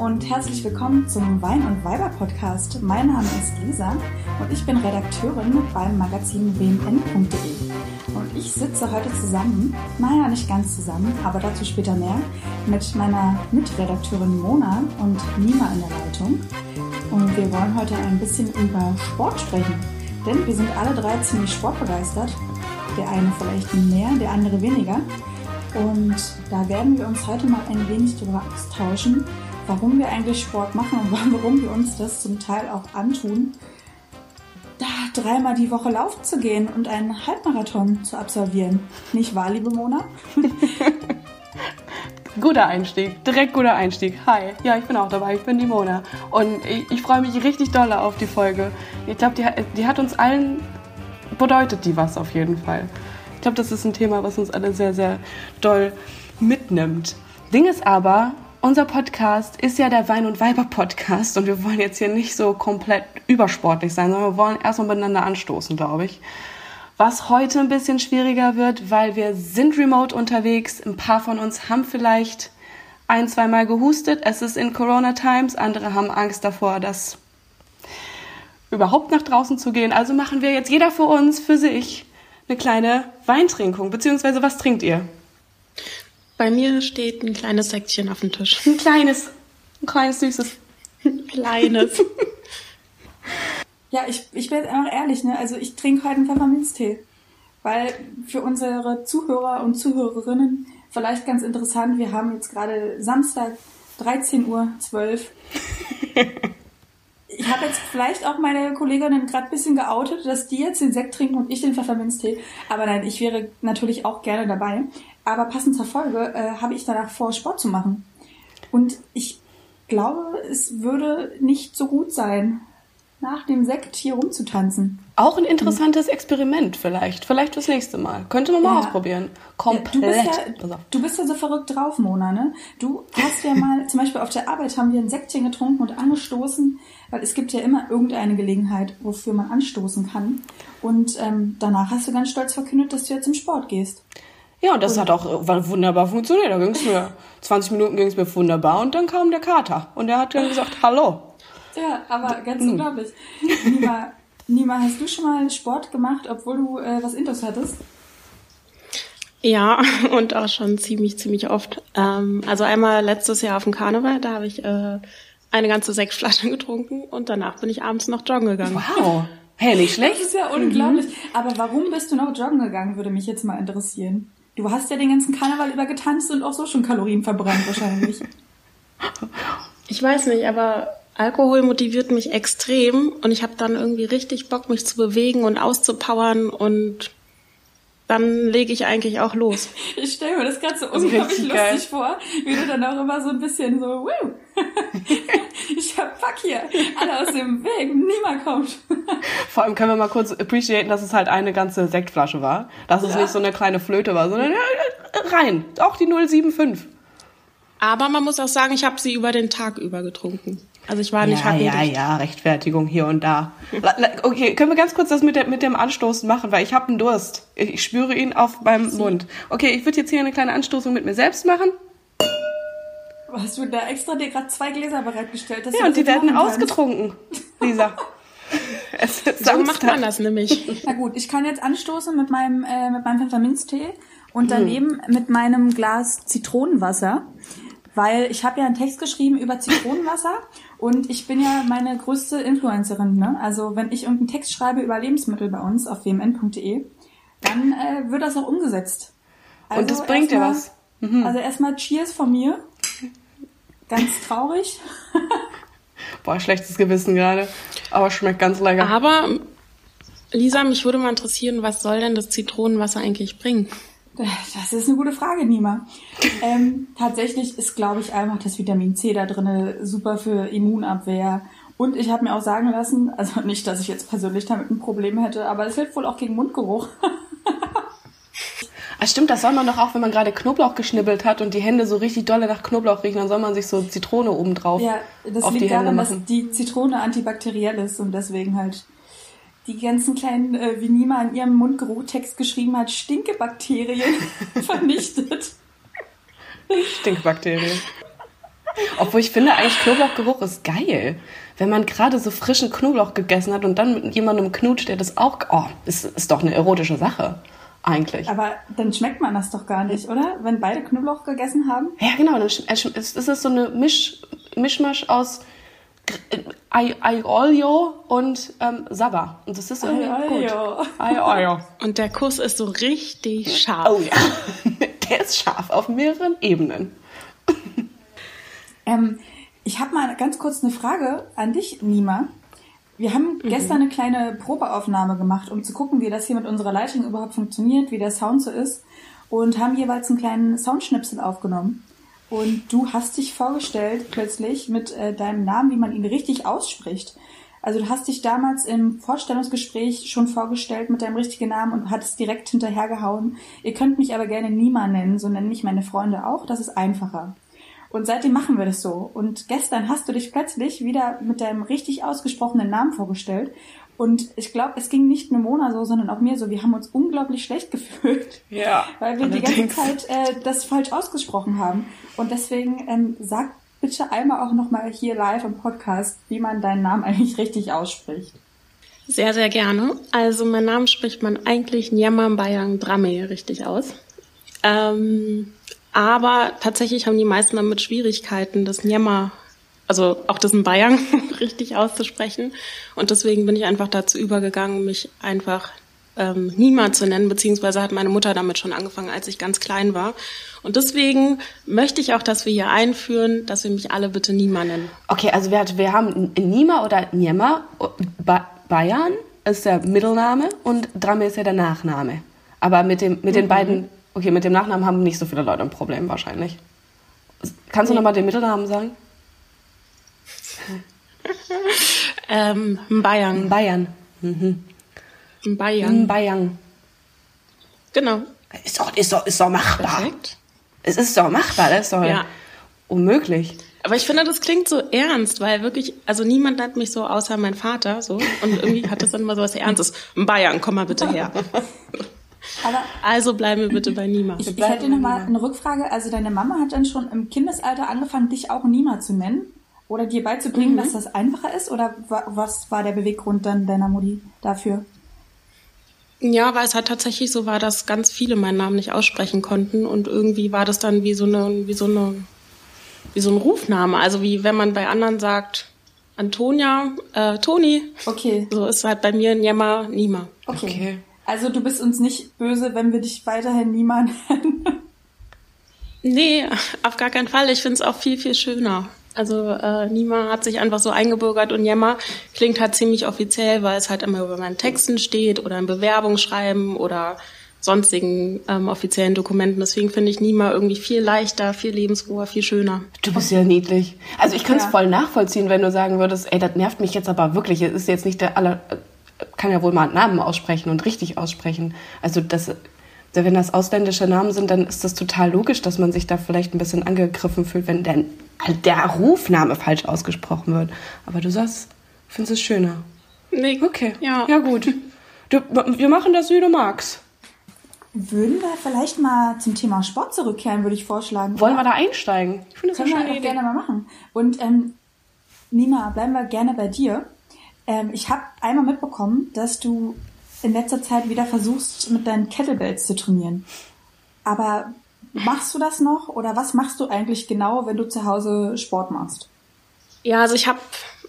und herzlich willkommen zum Wein und Weiber Podcast. Mein Name ist Lisa und ich bin Redakteurin beim Magazin wmn.de. Und ich sitze heute zusammen, naja, nicht ganz zusammen, aber dazu später mehr, mit meiner Mitredakteurin Mona und Nima in der Leitung. Und wir wollen heute ein bisschen über Sport sprechen, denn wir sind alle drei ziemlich sportbegeistert. Der eine vielleicht mehr, der andere weniger. Und da werden wir uns heute mal ein wenig darüber austauschen, warum wir eigentlich Sport machen und warum wir uns das zum Teil auch antun, da dreimal die Woche laufen zu gehen und einen Halbmarathon zu absolvieren. Nicht wahr, liebe Mona? guter Einstieg, direkt guter Einstieg. Hi, ja, ich bin auch dabei, ich bin die Mona. Und ich, ich freue mich richtig doll auf die Folge. Ich glaube, die, die hat uns allen bedeutet die was auf jeden Fall. Ich glaube, das ist ein Thema, was uns alle sehr, sehr doll mitnimmt. Ding ist aber, unser Podcast ist ja der Wein- und Weiber-Podcast und wir wollen jetzt hier nicht so komplett übersportlich sein, sondern wir wollen erstmal miteinander anstoßen, glaube ich. Was heute ein bisschen schwieriger wird, weil wir sind remote unterwegs. Ein paar von uns haben vielleicht ein, zweimal gehustet. Es ist in Corona Times. Andere haben Angst davor, das überhaupt nach draußen zu gehen. Also machen wir jetzt jeder für uns, für sich, eine kleine Weintrinkung. Beziehungsweise, was trinkt ihr? Bei mir steht ein kleines Säckchen auf dem Tisch. Ein kleines, ein kleines süßes. Ein kleines. ja, ich, ich bin jetzt einfach ehrlich, ne? Also ich trinke heute einen Pfefferminztee. Weil für unsere Zuhörer und Zuhörerinnen vielleicht ganz interessant, wir haben jetzt gerade Samstag 13.12 Uhr. Ich habe jetzt vielleicht auch meine Kolleginnen gerade ein bisschen geoutet, dass die jetzt den Sekt trinken und ich den Pfefferminztee. Aber nein, ich wäre natürlich auch gerne dabei. Aber passend zur Folge äh, habe ich danach vor, Sport zu machen. Und ich glaube, es würde nicht so gut sein, nach dem Sekt hier rumzutanzen. Auch ein interessantes Experiment vielleicht. Vielleicht fürs nächste Mal. Könnte man mal ja. ausprobieren. Komplett. Du, bist ja, du bist ja so verrückt drauf, Mona, ne? Du hast ja mal, zum Beispiel auf der Arbeit haben wir ein Säckchen getrunken und angestoßen, weil es gibt ja immer irgendeine Gelegenheit, wofür man anstoßen kann. Und ähm, danach hast du ganz stolz verkündet, dass du jetzt zum Sport gehst. Ja, und das und, hat auch wunderbar funktioniert. Da ging es mir, 20 Minuten ging es mir wunderbar und dann kam der Kater und der hat dann gesagt, hallo. Ja, aber ganz mhm. unglaublich. Nima, Nima, hast du schon mal Sport gemacht, obwohl du äh, was Intus hattest? Ja, und auch schon ziemlich, ziemlich oft. Ähm, also einmal letztes Jahr auf dem Karneval, da habe ich äh, eine ganze Sektflasche getrunken und danach bin ich abends noch joggen gegangen. Wow. Hey, nicht schlecht. Das ist ja unglaublich. Mhm. Aber warum bist du noch joggen gegangen, würde mich jetzt mal interessieren. Du hast ja den ganzen Karneval über getanzt und auch so schon Kalorien verbrannt wahrscheinlich. Ich weiß nicht, aber Alkohol motiviert mich extrem und ich habe dann irgendwie richtig Bock, mich zu bewegen und auszupowern und dann lege ich eigentlich auch los. Ich stelle mir das gerade so unglaublich lustig geil. vor, wie du dann auch immer so ein bisschen so, Wuh! ich hab Fuck hier, alle aus dem Weg, niemand kommt. Vor allem können wir mal kurz appreciaten, dass es halt eine ganze Sektflasche war, dass es ja. nicht so eine kleine Flöte war, sondern rein, auch die 075. Aber man muss auch sagen, ich habe sie über den Tag über getrunken. Also ich war nicht ja, Ja, ja, Rechtfertigung hier und da. Okay, können wir ganz kurz das mit, der, mit dem Anstoßen machen, weil ich habe einen Durst. Ich spüre ihn auf meinem Mund. Okay, ich würde jetzt hier eine kleine Anstoßung mit mir selbst machen. Hast du da extra dir gerade zwei Gläser bereitgestellt? ja, und die werden ausgetrunken, Lisa. es so macht man das nämlich. Na gut, ich kann jetzt anstoßen mit meinem, äh, mit meinem Pfefferminztee und daneben hm. mit meinem Glas Zitronenwasser weil ich habe ja einen Text geschrieben über Zitronenwasser und ich bin ja meine größte Influencerin. Ne? Also wenn ich irgendeinen Text schreibe über Lebensmittel bei uns auf wmn.de, dann äh, wird das auch umgesetzt. Also und das bringt ja was. Mhm. Also erstmal Cheers von mir. Ganz traurig. Boah, schlechtes Gewissen gerade. Aber schmeckt ganz lecker. Aber Lisa, mich würde mal interessieren, was soll denn das Zitronenwasser eigentlich bringen? Das ist eine gute Frage, Nima. ähm, tatsächlich ist, glaube ich, einfach das Vitamin C da drin super für Immunabwehr. Und ich habe mir auch sagen lassen, also nicht, dass ich jetzt persönlich damit ein Problem hätte, aber es hilft wohl auch gegen Mundgeruch. Ah, stimmt, das soll man doch auch, wenn man gerade Knoblauch geschnibbelt hat und die Hände so richtig dolle nach Knoblauch riechen, dann soll man sich so Zitrone oben drauf ja, das auf liegt die Hände daran, machen. dass die Zitrone antibakteriell ist und deswegen halt die ganzen kleinen, äh, wie Nima in ihrem Mundgeruchtext geschrieben hat, Stinkebakterien vernichtet. Stinkbakterien. Obwohl ich finde, eigentlich Knoblauchgeruch ist geil. Wenn man gerade so frischen Knoblauch gegessen hat und dann mit jemandem knutscht, der das auch, oh, ist, ist doch eine erotische Sache. Eigentlich. Aber dann schmeckt man das doch gar nicht, oder? Wenn beide Knoblauch gegessen haben? Ja, genau. Dann es ist so eine Misch, Mischmasch aus Ai- Aiolio und ähm, Saba. Und das ist irgendwie Aiolio. gut. Aiolio. Und der Kuss ist so richtig scharf. Oh ja. Der ist scharf auf mehreren Ebenen. Ähm, ich habe mal ganz kurz eine Frage an dich, Nima. Wir haben gestern eine kleine Probeaufnahme gemacht, um zu gucken, wie das hier mit unserer Leitung überhaupt funktioniert, wie der Sound so ist. Und haben jeweils einen kleinen Soundschnipsel aufgenommen. Und du hast dich vorgestellt plötzlich mit äh, deinem Namen, wie man ihn richtig ausspricht. Also du hast dich damals im Vorstellungsgespräch schon vorgestellt mit deinem richtigen Namen und hattest direkt hinterhergehauen. Ihr könnt mich aber gerne Nima nennen, so nennen mich meine Freunde auch, das ist einfacher. Und seitdem machen wir das so. Und gestern hast du dich plötzlich wieder mit deinem richtig ausgesprochenen Namen vorgestellt. Und ich glaube, es ging nicht nur Mona so, sondern auch mir so. Wir haben uns unglaublich schlecht gefühlt. Ja, Weil wir die ganze allerdings. Zeit äh, das falsch ausgesprochen haben. Und deswegen ähm, sag bitte einmal auch nochmal hier live im Podcast, wie man deinen Namen eigentlich richtig ausspricht. Sehr, sehr gerne. Also mein Name spricht man eigentlich Nyamam Bayang Drame richtig aus. Ähm, aber tatsächlich haben die meisten damit Schwierigkeiten, das Nyama, also auch das in Bayern richtig auszusprechen. Und deswegen bin ich einfach dazu übergegangen, mich einfach ähm, Nima zu nennen, beziehungsweise hat meine Mutter damit schon angefangen, als ich ganz klein war. Und deswegen möchte ich auch, dass wir hier einführen, dass wir mich alle bitte Nima nennen. Okay, also wir, wir haben Nima oder Niema. Ba Bayern ist der Mittelname und Drame ist ja der Nachname. Aber mit, dem, mit den beiden, okay, mit dem Nachnamen haben nicht so viele Leute ein Problem wahrscheinlich. Kannst du nochmal den Mittelnamen sagen? Ähm, Bayern. Bayern. Mhm. Bayern. Bayern. Genau. Ist doch, ist doch, ist doch machbar. Perfekt. Es ist doch machbar, das ist doch Ja. unmöglich. Aber ich finde, das klingt so ernst, weil wirklich, also niemand nennt mich so außer mein Vater so. Und irgendwie hat das dann immer so was Ernstes. Bayern, komm mal bitte her. Aber Also bleiben wir bitte bei Nima. ich, ich hätte noch mal eine Rückfrage. Also deine Mama hat dann schon im Kindesalter angefangen, dich auch Nima zu nennen? Oder dir beizubringen, dass das einfacher ist? Oder wa was war der Beweggrund dann deiner Mutti dafür? Ja, weil es halt tatsächlich so war, dass ganz viele meinen Namen nicht aussprechen konnten und irgendwie war das dann wie so eine, wie so eine, wie so ein Rufname. Also wie wenn man bei anderen sagt, Antonia, äh, Toni. Okay, So ist halt bei mir Njema, Nima. okay. Okay. Also du bist uns nicht böse, wenn wir dich weiterhin Nima nennen. Nee, auf gar keinen Fall. Ich finde es auch viel, viel schöner. Also äh, Nima hat sich einfach so eingebürgert und Jemma klingt halt ziemlich offiziell, weil es halt immer über meinen Texten steht oder in Bewerbungsschreiben oder sonstigen ähm, offiziellen Dokumenten. Deswegen finde ich Nima irgendwie viel leichter, viel lebensfroher, viel schöner. Du bist ja niedlich. Also ich kann es Ja. voll nachvollziehen, wenn du sagen würdest, ey, das nervt mich jetzt aber wirklich. Es ist jetzt nicht der aller, kann ja wohl mal einen Namen aussprechen und richtig aussprechen. Also das, wenn das ausländische Namen sind, dann ist das total logisch, dass man sich da vielleicht ein bisschen angegriffen fühlt, wenn der, der Rufname falsch ausgesprochen wird. Aber du sagst, findest es schöner. Nee, Okay. Ja. Ja gut. Du, wir machen das, wie du magst. Würden wir vielleicht mal zum Thema Sport zurückkehren, würde ich vorschlagen. Wollen wir da einsteigen? Ich finde das eine Können wir schöne doch Idee. gerne mal machen. Und ähm, Nima, bleiben wir gerne bei dir. Ähm, ich habe einmal mitbekommen, dass du in letzter Zeit wieder versuchst, mit deinen Kettlebells zu trainieren. Aber machst du das noch oder was machst du eigentlich genau, wenn du zu Hause Sport machst? Ja, also ich habe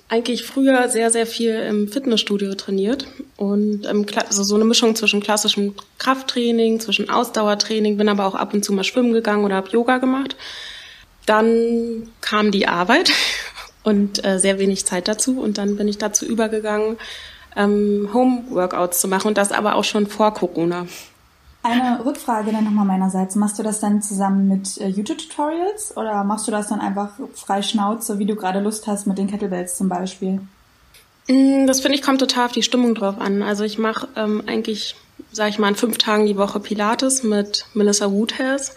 eigentlich früher sehr, sehr viel im Fitnessstudio trainiert und ähm, also so eine Mischung zwischen klassischem Krafttraining, zwischen Ausdauertraining, bin aber auch ab und zu mal schwimmen gegangen oder habe Yoga gemacht. Dann kam die Arbeit und äh, sehr wenig Zeit dazu und dann bin ich dazu übergegangen, ähm, Home-Workouts zu machen und das aber auch schon vor Corona. Eine Rückfrage dann nochmal meinerseits. Machst du das dann zusammen mit äh, YouTube-Tutorials oder machst du das dann einfach frei Schnauze, wie du gerade Lust hast mit den Kettlebells zum Beispiel? Mm, Das finde ich kommt total auf die Stimmung drauf an. Also ich mache ähm, eigentlich, sage ich mal, in fünf Tagen die Woche Pilates mit Melissa Woodhouse.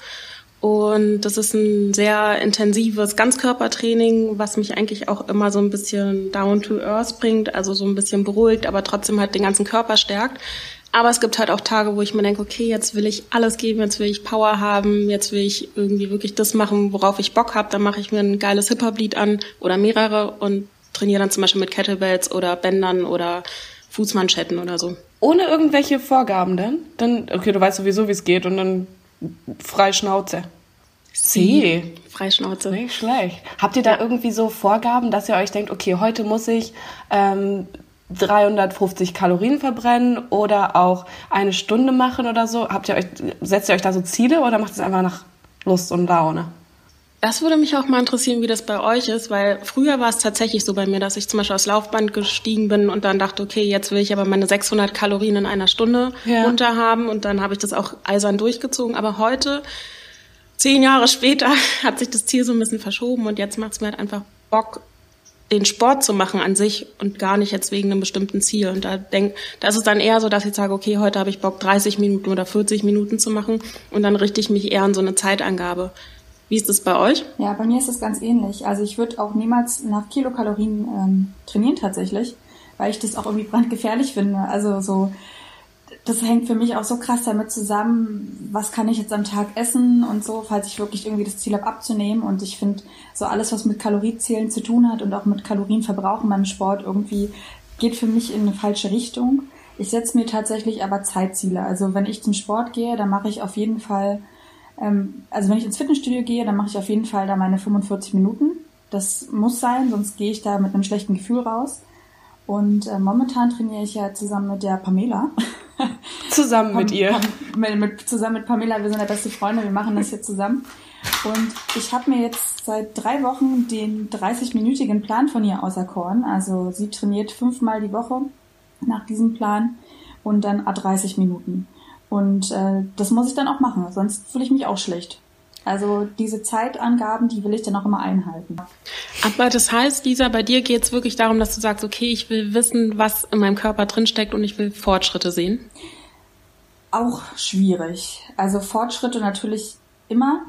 Und das ist ein sehr intensives Ganzkörpertraining, was mich eigentlich auch immer so ein bisschen down to earth bringt, also so ein bisschen beruhigt, aber trotzdem halt den ganzen Körper stärkt. Aber es gibt halt auch Tage, wo ich mir denke, okay, jetzt will ich alles geben, jetzt will ich Power haben, jetzt will ich irgendwie wirklich das machen, worauf ich Bock habe. Dann mache ich mir ein geiles Hip-Hop-Lied an oder mehrere und trainiere dann zum Beispiel mit Kettlebells oder Bändern oder Fußmanschetten oder so. Ohne irgendwelche Vorgaben dann? Dann, okay, du weißt sowieso, wie es geht und dann frei Schnauze. Sie. Freischnauze. Nicht schlecht. Habt ihr da ja. irgendwie so Vorgaben, dass ihr euch denkt, okay, heute muss ich ähm, 350 Kalorien verbrennen oder auch eine Stunde machen oder so? Habt ihr euch, setzt ihr euch da so Ziele oder macht es einfach nach Lust und Laune? Das würde mich auch mal interessieren, wie das bei euch ist, weil früher war es tatsächlich so bei mir, dass ich zum Beispiel aufs Laufband gestiegen bin und dann dachte, okay, jetzt will ich aber meine 600 Kalorien in einer Stunde ja. runter haben und dann habe ich das auch eisern durchgezogen. Aber heute, zehn Jahre später, hat sich das Ziel so ein bisschen verschoben und jetzt macht es mir halt einfach Bock, den Sport zu machen an sich und gar nicht jetzt wegen einem bestimmten Ziel. Und da denk, da ist es dann eher so, dass ich sage, okay, heute habe ich Bock, 30 Minuten oder 40 Minuten zu machen und dann richte ich mich eher an so eine Zeitangabe. Wie ist das bei euch? Ja, bei mir ist es ganz ähnlich. Also ich würde auch niemals nach Kilokalorien ähm, trainieren tatsächlich, weil ich das auch irgendwie brandgefährlich finde. Also so, das hängt für mich auch so krass damit zusammen, was kann ich jetzt am Tag essen und so, falls ich wirklich irgendwie das Ziel habe abzunehmen. Und ich finde, so alles, was mit Kaloriezählen zu tun hat und auch mit Kalorienverbrauch in meinem Sport irgendwie geht für mich in eine falsche Richtung. Ich setze mir tatsächlich aber Zeitziele. Also wenn ich zum Sport gehe, dann mache ich auf jeden Fall ähm, also wenn ich ins Fitnessstudio gehe, dann mache ich auf jeden Fall da meine 45 Minuten. Das muss sein, sonst gehe ich da mit einem schlechten Gefühl raus. Und äh, momentan trainiere ich ja zusammen mit der Pamela. Zusammen mit ihr. mit, mit, zusammen mit Pamela, wir sind ja beste Freunde, wir machen das hier zusammen. Und ich habe mir jetzt seit drei Wochen den 30-minütigen Plan von ihr auserkoren. Also sie trainiert fünfmal die Woche nach diesem Plan und dann a 30 Minuten. Und äh, das muss ich dann auch machen, sonst fühle ich mich auch schlecht. Also diese Zeitangaben, die will ich dann auch immer einhalten. Aber das heißt, Lisa, bei dir geht es wirklich darum, dass du sagst, okay, ich will wissen, was in meinem Körper drinsteckt und ich will Fortschritte sehen? Auch schwierig. Also Fortschritte natürlich immer.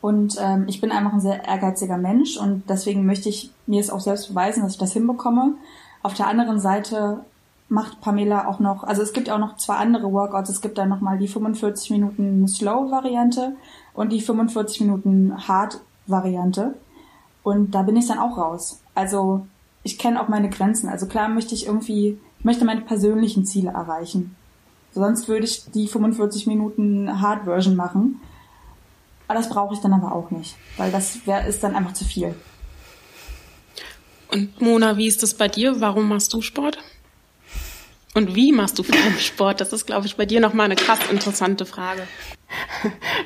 Und ähm, ich bin einfach ein sehr ehrgeiziger Mensch und deswegen möchte ich mir es auch selbst beweisen, dass ich das hinbekomme. Auf der anderen Seite macht Pamela auch noch, also es gibt auch noch zwei andere Workouts. Es gibt dann nochmal die 45 Minuten Slow-Variante und die 45 Minuten Hard-Variante. Und da bin ich dann auch raus. Also ich kenne auch meine Grenzen. Also klar möchte ich irgendwie, ich möchte meine persönlichen Ziele erreichen. Sonst würde ich die 45 Minuten Hard-Version machen. Aber das brauche ich dann aber auch nicht, weil das wär, ist dann einfach zu viel. Und Mona, wie ist das bei dir? Warum machst du Sport? Und wie machst du vor allem Sport? Das ist, glaube ich, bei dir nochmal eine krass interessante Frage.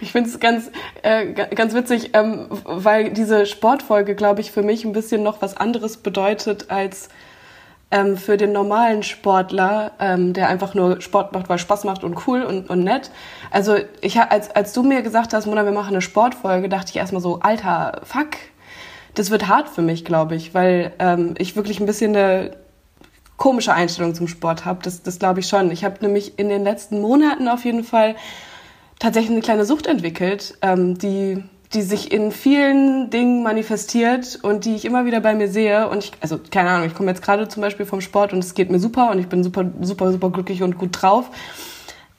Ich finde es ganz, äh, ganz witzig, ähm, weil diese Sportfolge, glaube ich, für mich ein bisschen noch was anderes bedeutet als ähm, für den normalen Sportler, ähm, der einfach nur Sport macht, weil Spaß macht und cool und, und nett. Also ich als, als du mir gesagt hast, Mona, wir machen eine Sportfolge, dachte ich erstmal so, alter, fuck, das wird hart für mich, glaube ich, weil ähm, ich wirklich ein bisschen eine komische Einstellung zum Sport habe. Das, das glaube ich schon. Ich habe nämlich in den letzten Monaten auf jeden Fall tatsächlich eine kleine Sucht entwickelt, ähm, die die sich in vielen Dingen manifestiert und die ich immer wieder bei mir sehe. Und ich, also keine Ahnung, ich komme jetzt gerade zum Beispiel vom Sport und es geht mir super und ich bin super, super, super glücklich und gut drauf.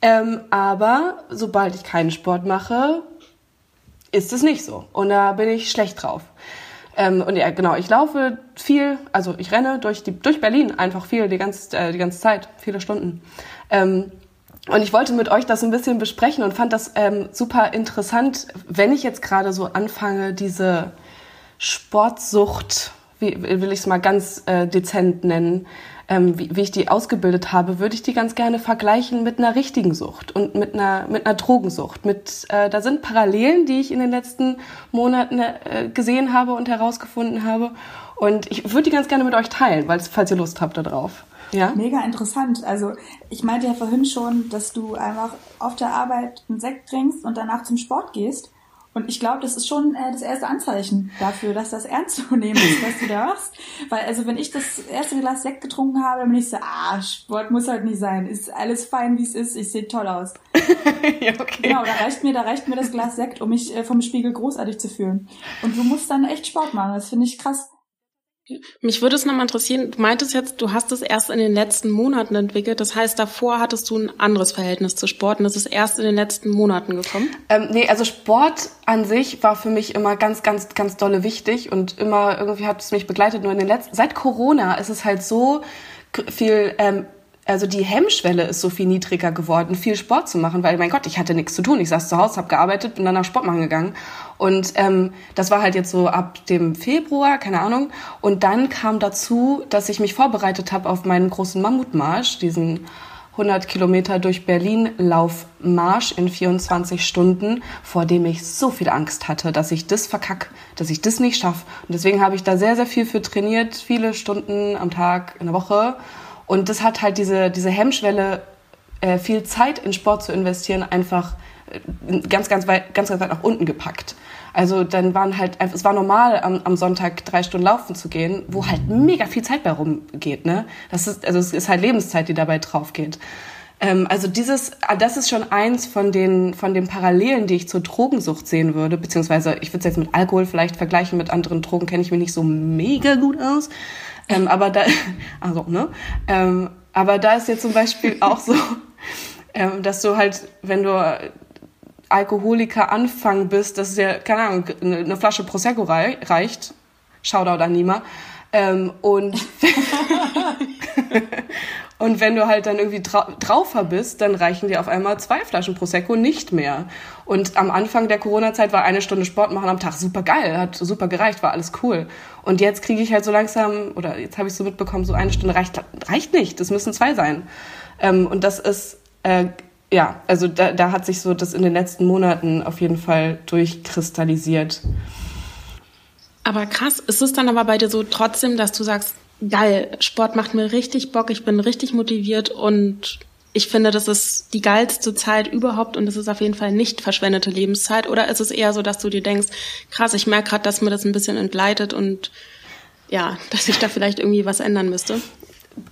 Ähm, aber sobald ich keinen Sport mache, ist es nicht so. Und da bin ich schlecht drauf. Ähm, und ja, genau, ich laufe viel, also ich renne durch, die, durch Berlin einfach viel, die ganze, äh, die ganze Zeit, viele Stunden. Ähm, und ich wollte mit euch das ein bisschen besprechen und fand das ähm, super interessant, wenn ich jetzt gerade so anfange, diese Sportsucht, wie will ich es mal ganz äh, dezent nennen, ähm, wie, wie ich die ausgebildet habe, würde ich die ganz gerne vergleichen mit einer richtigen Sucht und mit einer, mit einer Drogensucht. Mit, äh, da sind Parallelen, die ich in den letzten Monaten äh, gesehen habe und herausgefunden habe. Und ich würde die ganz gerne mit euch teilen, weil, falls ihr Lust habt darauf. Ja? Mega interessant. Also ich meinte ja vorhin schon, dass du einfach auf der Arbeit einen Sekt trinkst und danach zum Sport gehst. Und ich glaube, das ist schon äh, das erste Anzeichen dafür, dass das ernst zu nehmen ist, was du da machst. Weil also wenn ich das erste Glas Sekt getrunken habe, dann bin ich so, ah, Sport muss halt nicht sein. Ist alles fein, wie es ist. Ich sehe toll aus. ja, okay. Genau, da reicht mir, da reicht mir das Glas Sekt, um mich äh, vom Spiegel großartig zu fühlen. Und du musst dann echt Sport machen. Das finde ich krass. Mich würde es nochmal interessieren, du meintest jetzt, du hast es erst in den letzten Monaten entwickelt. Das heißt, davor hattest du ein anderes Verhältnis zu Sport und das ist erst in den letzten Monaten gekommen? Ähm, nee, also Sport an sich war für mich immer ganz, ganz, ganz dolle wichtig und immer irgendwie hat es mich begleitet. Nur in den letzten, seit Corona ist es halt so viel ähm, also die Hemmschwelle ist so viel niedriger geworden, viel Sport zu machen, weil mein Gott, ich hatte nichts zu tun. Ich saß zu Hause, habe gearbeitet, bin dann nach Sport machen gegangen. Und ähm, das war halt jetzt so ab dem Februar, keine Ahnung. Und dann kam dazu, dass ich mich vorbereitet habe auf meinen großen Mammutmarsch, diesen 100 Kilometer durch Berlin Laufmarsch in 24 Stunden, vor dem ich so viel Angst hatte, dass ich das verkack, dass ich das nicht schaffe. Und deswegen habe ich da sehr, sehr viel für trainiert, viele Stunden am Tag, in der Woche. Und das hat halt diese, diese Hemmschwelle, äh, viel Zeit in Sport zu investieren, einfach äh, ganz, ganz weit, ganz, ganz weit nach unten gepackt. Also dann waren halt, es war normal, am, am Sonntag drei Stunden laufen zu gehen, wo halt mega viel Zeit bei rumgeht. Ne? Das ist, also es ist halt Lebenszeit, die dabei drauf geht. Ähm, also dieses, ah, das ist schon eins von den, von den Parallelen, die ich zur Drogensucht sehen würde, beziehungsweise ich würde es jetzt mit Alkohol vielleicht vergleichen, mit anderen Drogen kenne ich mich nicht so mega gut aus. Ähm, aber da, also, ne? Ähm, aber da ist jetzt zum Beispiel auch so, ähm, dass du halt, wenn du Alkoholiker anfangen bist, dass es ja, keine Ahnung, eine Flasche Prosecco reicht. Shoutout an Nima. Ähm, und, und wenn du halt dann irgendwie trau draufer bist, dann reichen dir auf einmal zwei Flaschen Prosecco nicht mehr. Und am Anfang der Corona-Zeit war eine Stunde Sport machen am Tag super geil, hat super gereicht, war alles cool. Und jetzt kriege ich halt so langsam, oder jetzt habe ich so mitbekommen, so eine Stunde reicht, reicht nicht, das müssen zwei sein. Ähm, und das ist, äh, ja, also da, da hat sich so das in den letzten Monaten auf jeden Fall durchkristallisiert. Aber krass, ist es dann aber bei dir so trotzdem, dass du sagst, geil, Sport macht mir richtig Bock, ich bin richtig motiviert und ich finde, das ist die geilste Zeit überhaupt und das ist auf jeden Fall nicht verschwendete Lebenszeit. Oder ist es eher so, dass du dir denkst, krass, ich merke gerade, dass mir das ein bisschen entgleitet und ja, dass ich da vielleicht irgendwie was ändern müsste?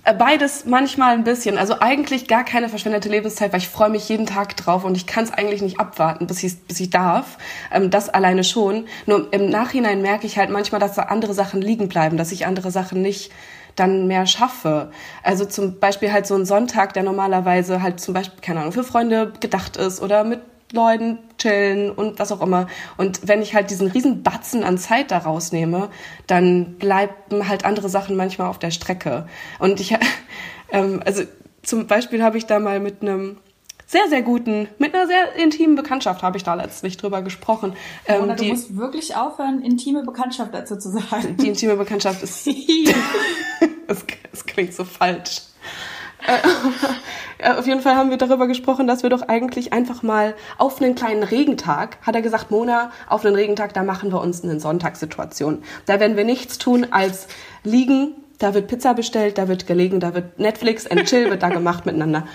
Äh, beides manchmal ein bisschen. Also eigentlich gar keine verschwendete Lebenszeit, weil ich freue mich jeden Tag drauf und ich kann es eigentlich nicht abwarten, bis ich, bis ich darf. Ähm, das alleine schon. Nur im Nachhinein merke ich halt manchmal, dass da andere Sachen liegen bleiben, dass ich andere Sachen nicht dann mehr schaffe. Also zum Beispiel halt so ein Sonntag, der normalerweise halt zum Beispiel, keine Ahnung, für Freunde gedacht ist oder mit Leuten chillen und was auch immer. Und wenn ich halt diesen riesen Batzen an Zeit da rausnehme, dann bleiben halt andere Sachen manchmal auf der Strecke. Und ich, ähm, also zum Beispiel habe ich da mal mit einem sehr, sehr guten, mit einer sehr intimen Bekanntschaft habe ich da letztlich drüber gesprochen. Ähm, Oder du die, musst wirklich aufhören, intime Bekanntschaft dazu zu sagen. Die intime Bekanntschaft ist, es, es klingt so falsch. Äh, auf jeden Fall haben wir darüber gesprochen, dass wir doch eigentlich einfach mal auf einen kleinen Regentag, hat er gesagt, Mona, auf einen Regentag, da machen wir uns eine Sonntagssituation. Da werden wir nichts tun als liegen, da wird Pizza bestellt, da wird gelegen, da wird Netflix and Chill wird da gemacht miteinander.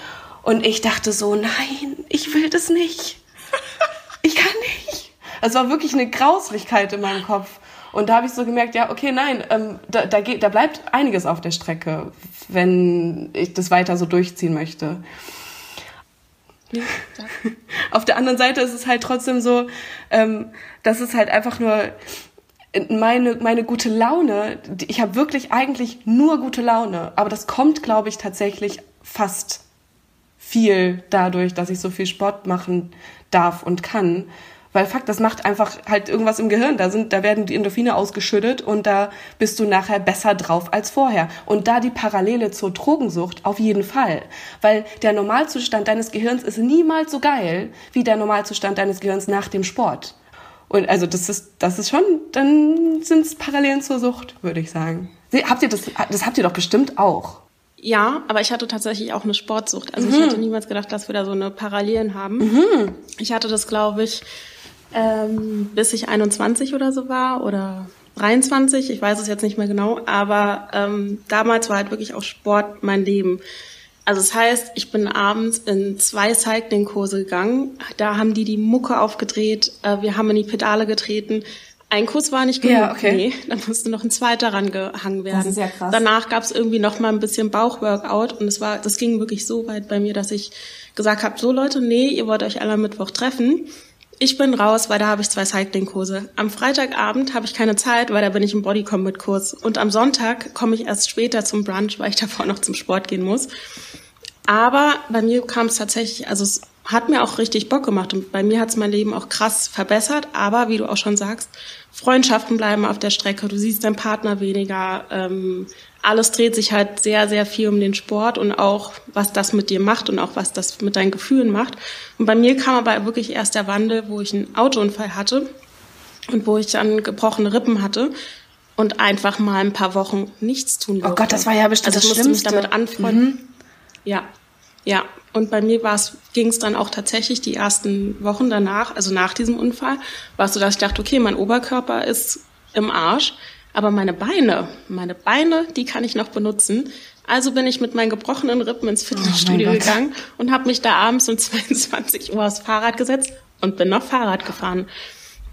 Und ich dachte so, nein, ich will das nicht. Ich kann nicht. Es war wirklich eine Grauslichkeit in meinem Kopf. Und da habe ich so gemerkt, ja, okay, nein, ähm, da, da, geht, da bleibt einiges auf der Strecke, wenn ich das weiter so durchziehen möchte. Ja, auf der anderen Seite ist es halt trotzdem so, ähm, dass es halt einfach nur meine, meine gute Laune, ich habe wirklich eigentlich nur gute Laune, aber das kommt, glaube ich, tatsächlich fast viel dadurch, dass ich so viel Sport machen darf und kann. Weil Fakt, das macht einfach halt irgendwas im Gehirn. Da sind, da werden die Endorphine ausgeschüttet und da bist du nachher besser drauf als vorher. Und da die Parallele zur Drogensucht auf jeden Fall. Weil der Normalzustand deines Gehirns ist niemals so geil wie der Normalzustand deines Gehirns nach dem Sport. Und also das ist, das ist schon, dann sind es Parallelen zur Sucht, würde ich sagen. Habt ihr das, das habt ihr doch bestimmt auch. Ja, aber ich hatte tatsächlich auch eine Sportsucht. Also mhm. ich hätte niemals gedacht, dass wir da so eine Parallelen haben. Mhm. Ich hatte das, glaube ich, ähm, bis ich 21 oder so war oder 23, ich weiß es jetzt nicht mehr genau, aber ähm, damals war halt wirklich auch Sport mein Leben. Also das heißt, ich bin abends in zwei Cycling-Kurse gegangen, da haben die die Mucke aufgedreht, äh, wir haben in die Pedale getreten. Ein Kurs war nicht genug, ja, okay. nee, dann musste noch ein zweiter rangehangen werden. Das ist ja krass. Danach gab es irgendwie noch mal ein bisschen Bauchworkout und es war, das ging wirklich so weit bei mir, dass ich gesagt habe, so Leute, nee, ihr wollt euch alle am Mittwoch treffen ich bin raus, weil da habe ich zwei Cycling-Kurse. Am Freitagabend habe ich keine Zeit, weil da bin ich im Bodycombat-Kurs. Und am Sonntag komme ich erst später zum Brunch, weil ich davor noch zum Sport gehen muss. Aber bei mir kam es tatsächlich, also es hat mir auch richtig Bock gemacht und bei mir hat es mein Leben auch krass verbessert. Aber wie du auch schon sagst, Freundschaften bleiben auf der Strecke, du siehst deinen Partner weniger. Ähm, alles dreht sich halt sehr, sehr viel um den Sport und auch, was das mit dir macht und auch, was das mit deinen Gefühlen macht. Und bei mir kam aber wirklich erst der Wandel, wo ich einen Autounfall hatte und wo ich dann gebrochene Rippen hatte und einfach mal ein paar Wochen nichts tun durfte. Oh Gott, das war ja bestimmt also das Schlimmste. Musste mich damit anfreunden. Mhm. Ja, ja. Und bei mir ging es dann auch tatsächlich die ersten Wochen danach, also nach diesem Unfall, war es so, dass ich dachte, okay, mein Oberkörper ist im Arsch, aber meine Beine, meine Beine, die kann ich noch benutzen. Also bin ich mit meinen gebrochenen Rippen ins Fitnessstudio oh gegangen und habe mich da abends um 22 Uhr aufs Fahrrad gesetzt und bin noch Fahrrad gefahren.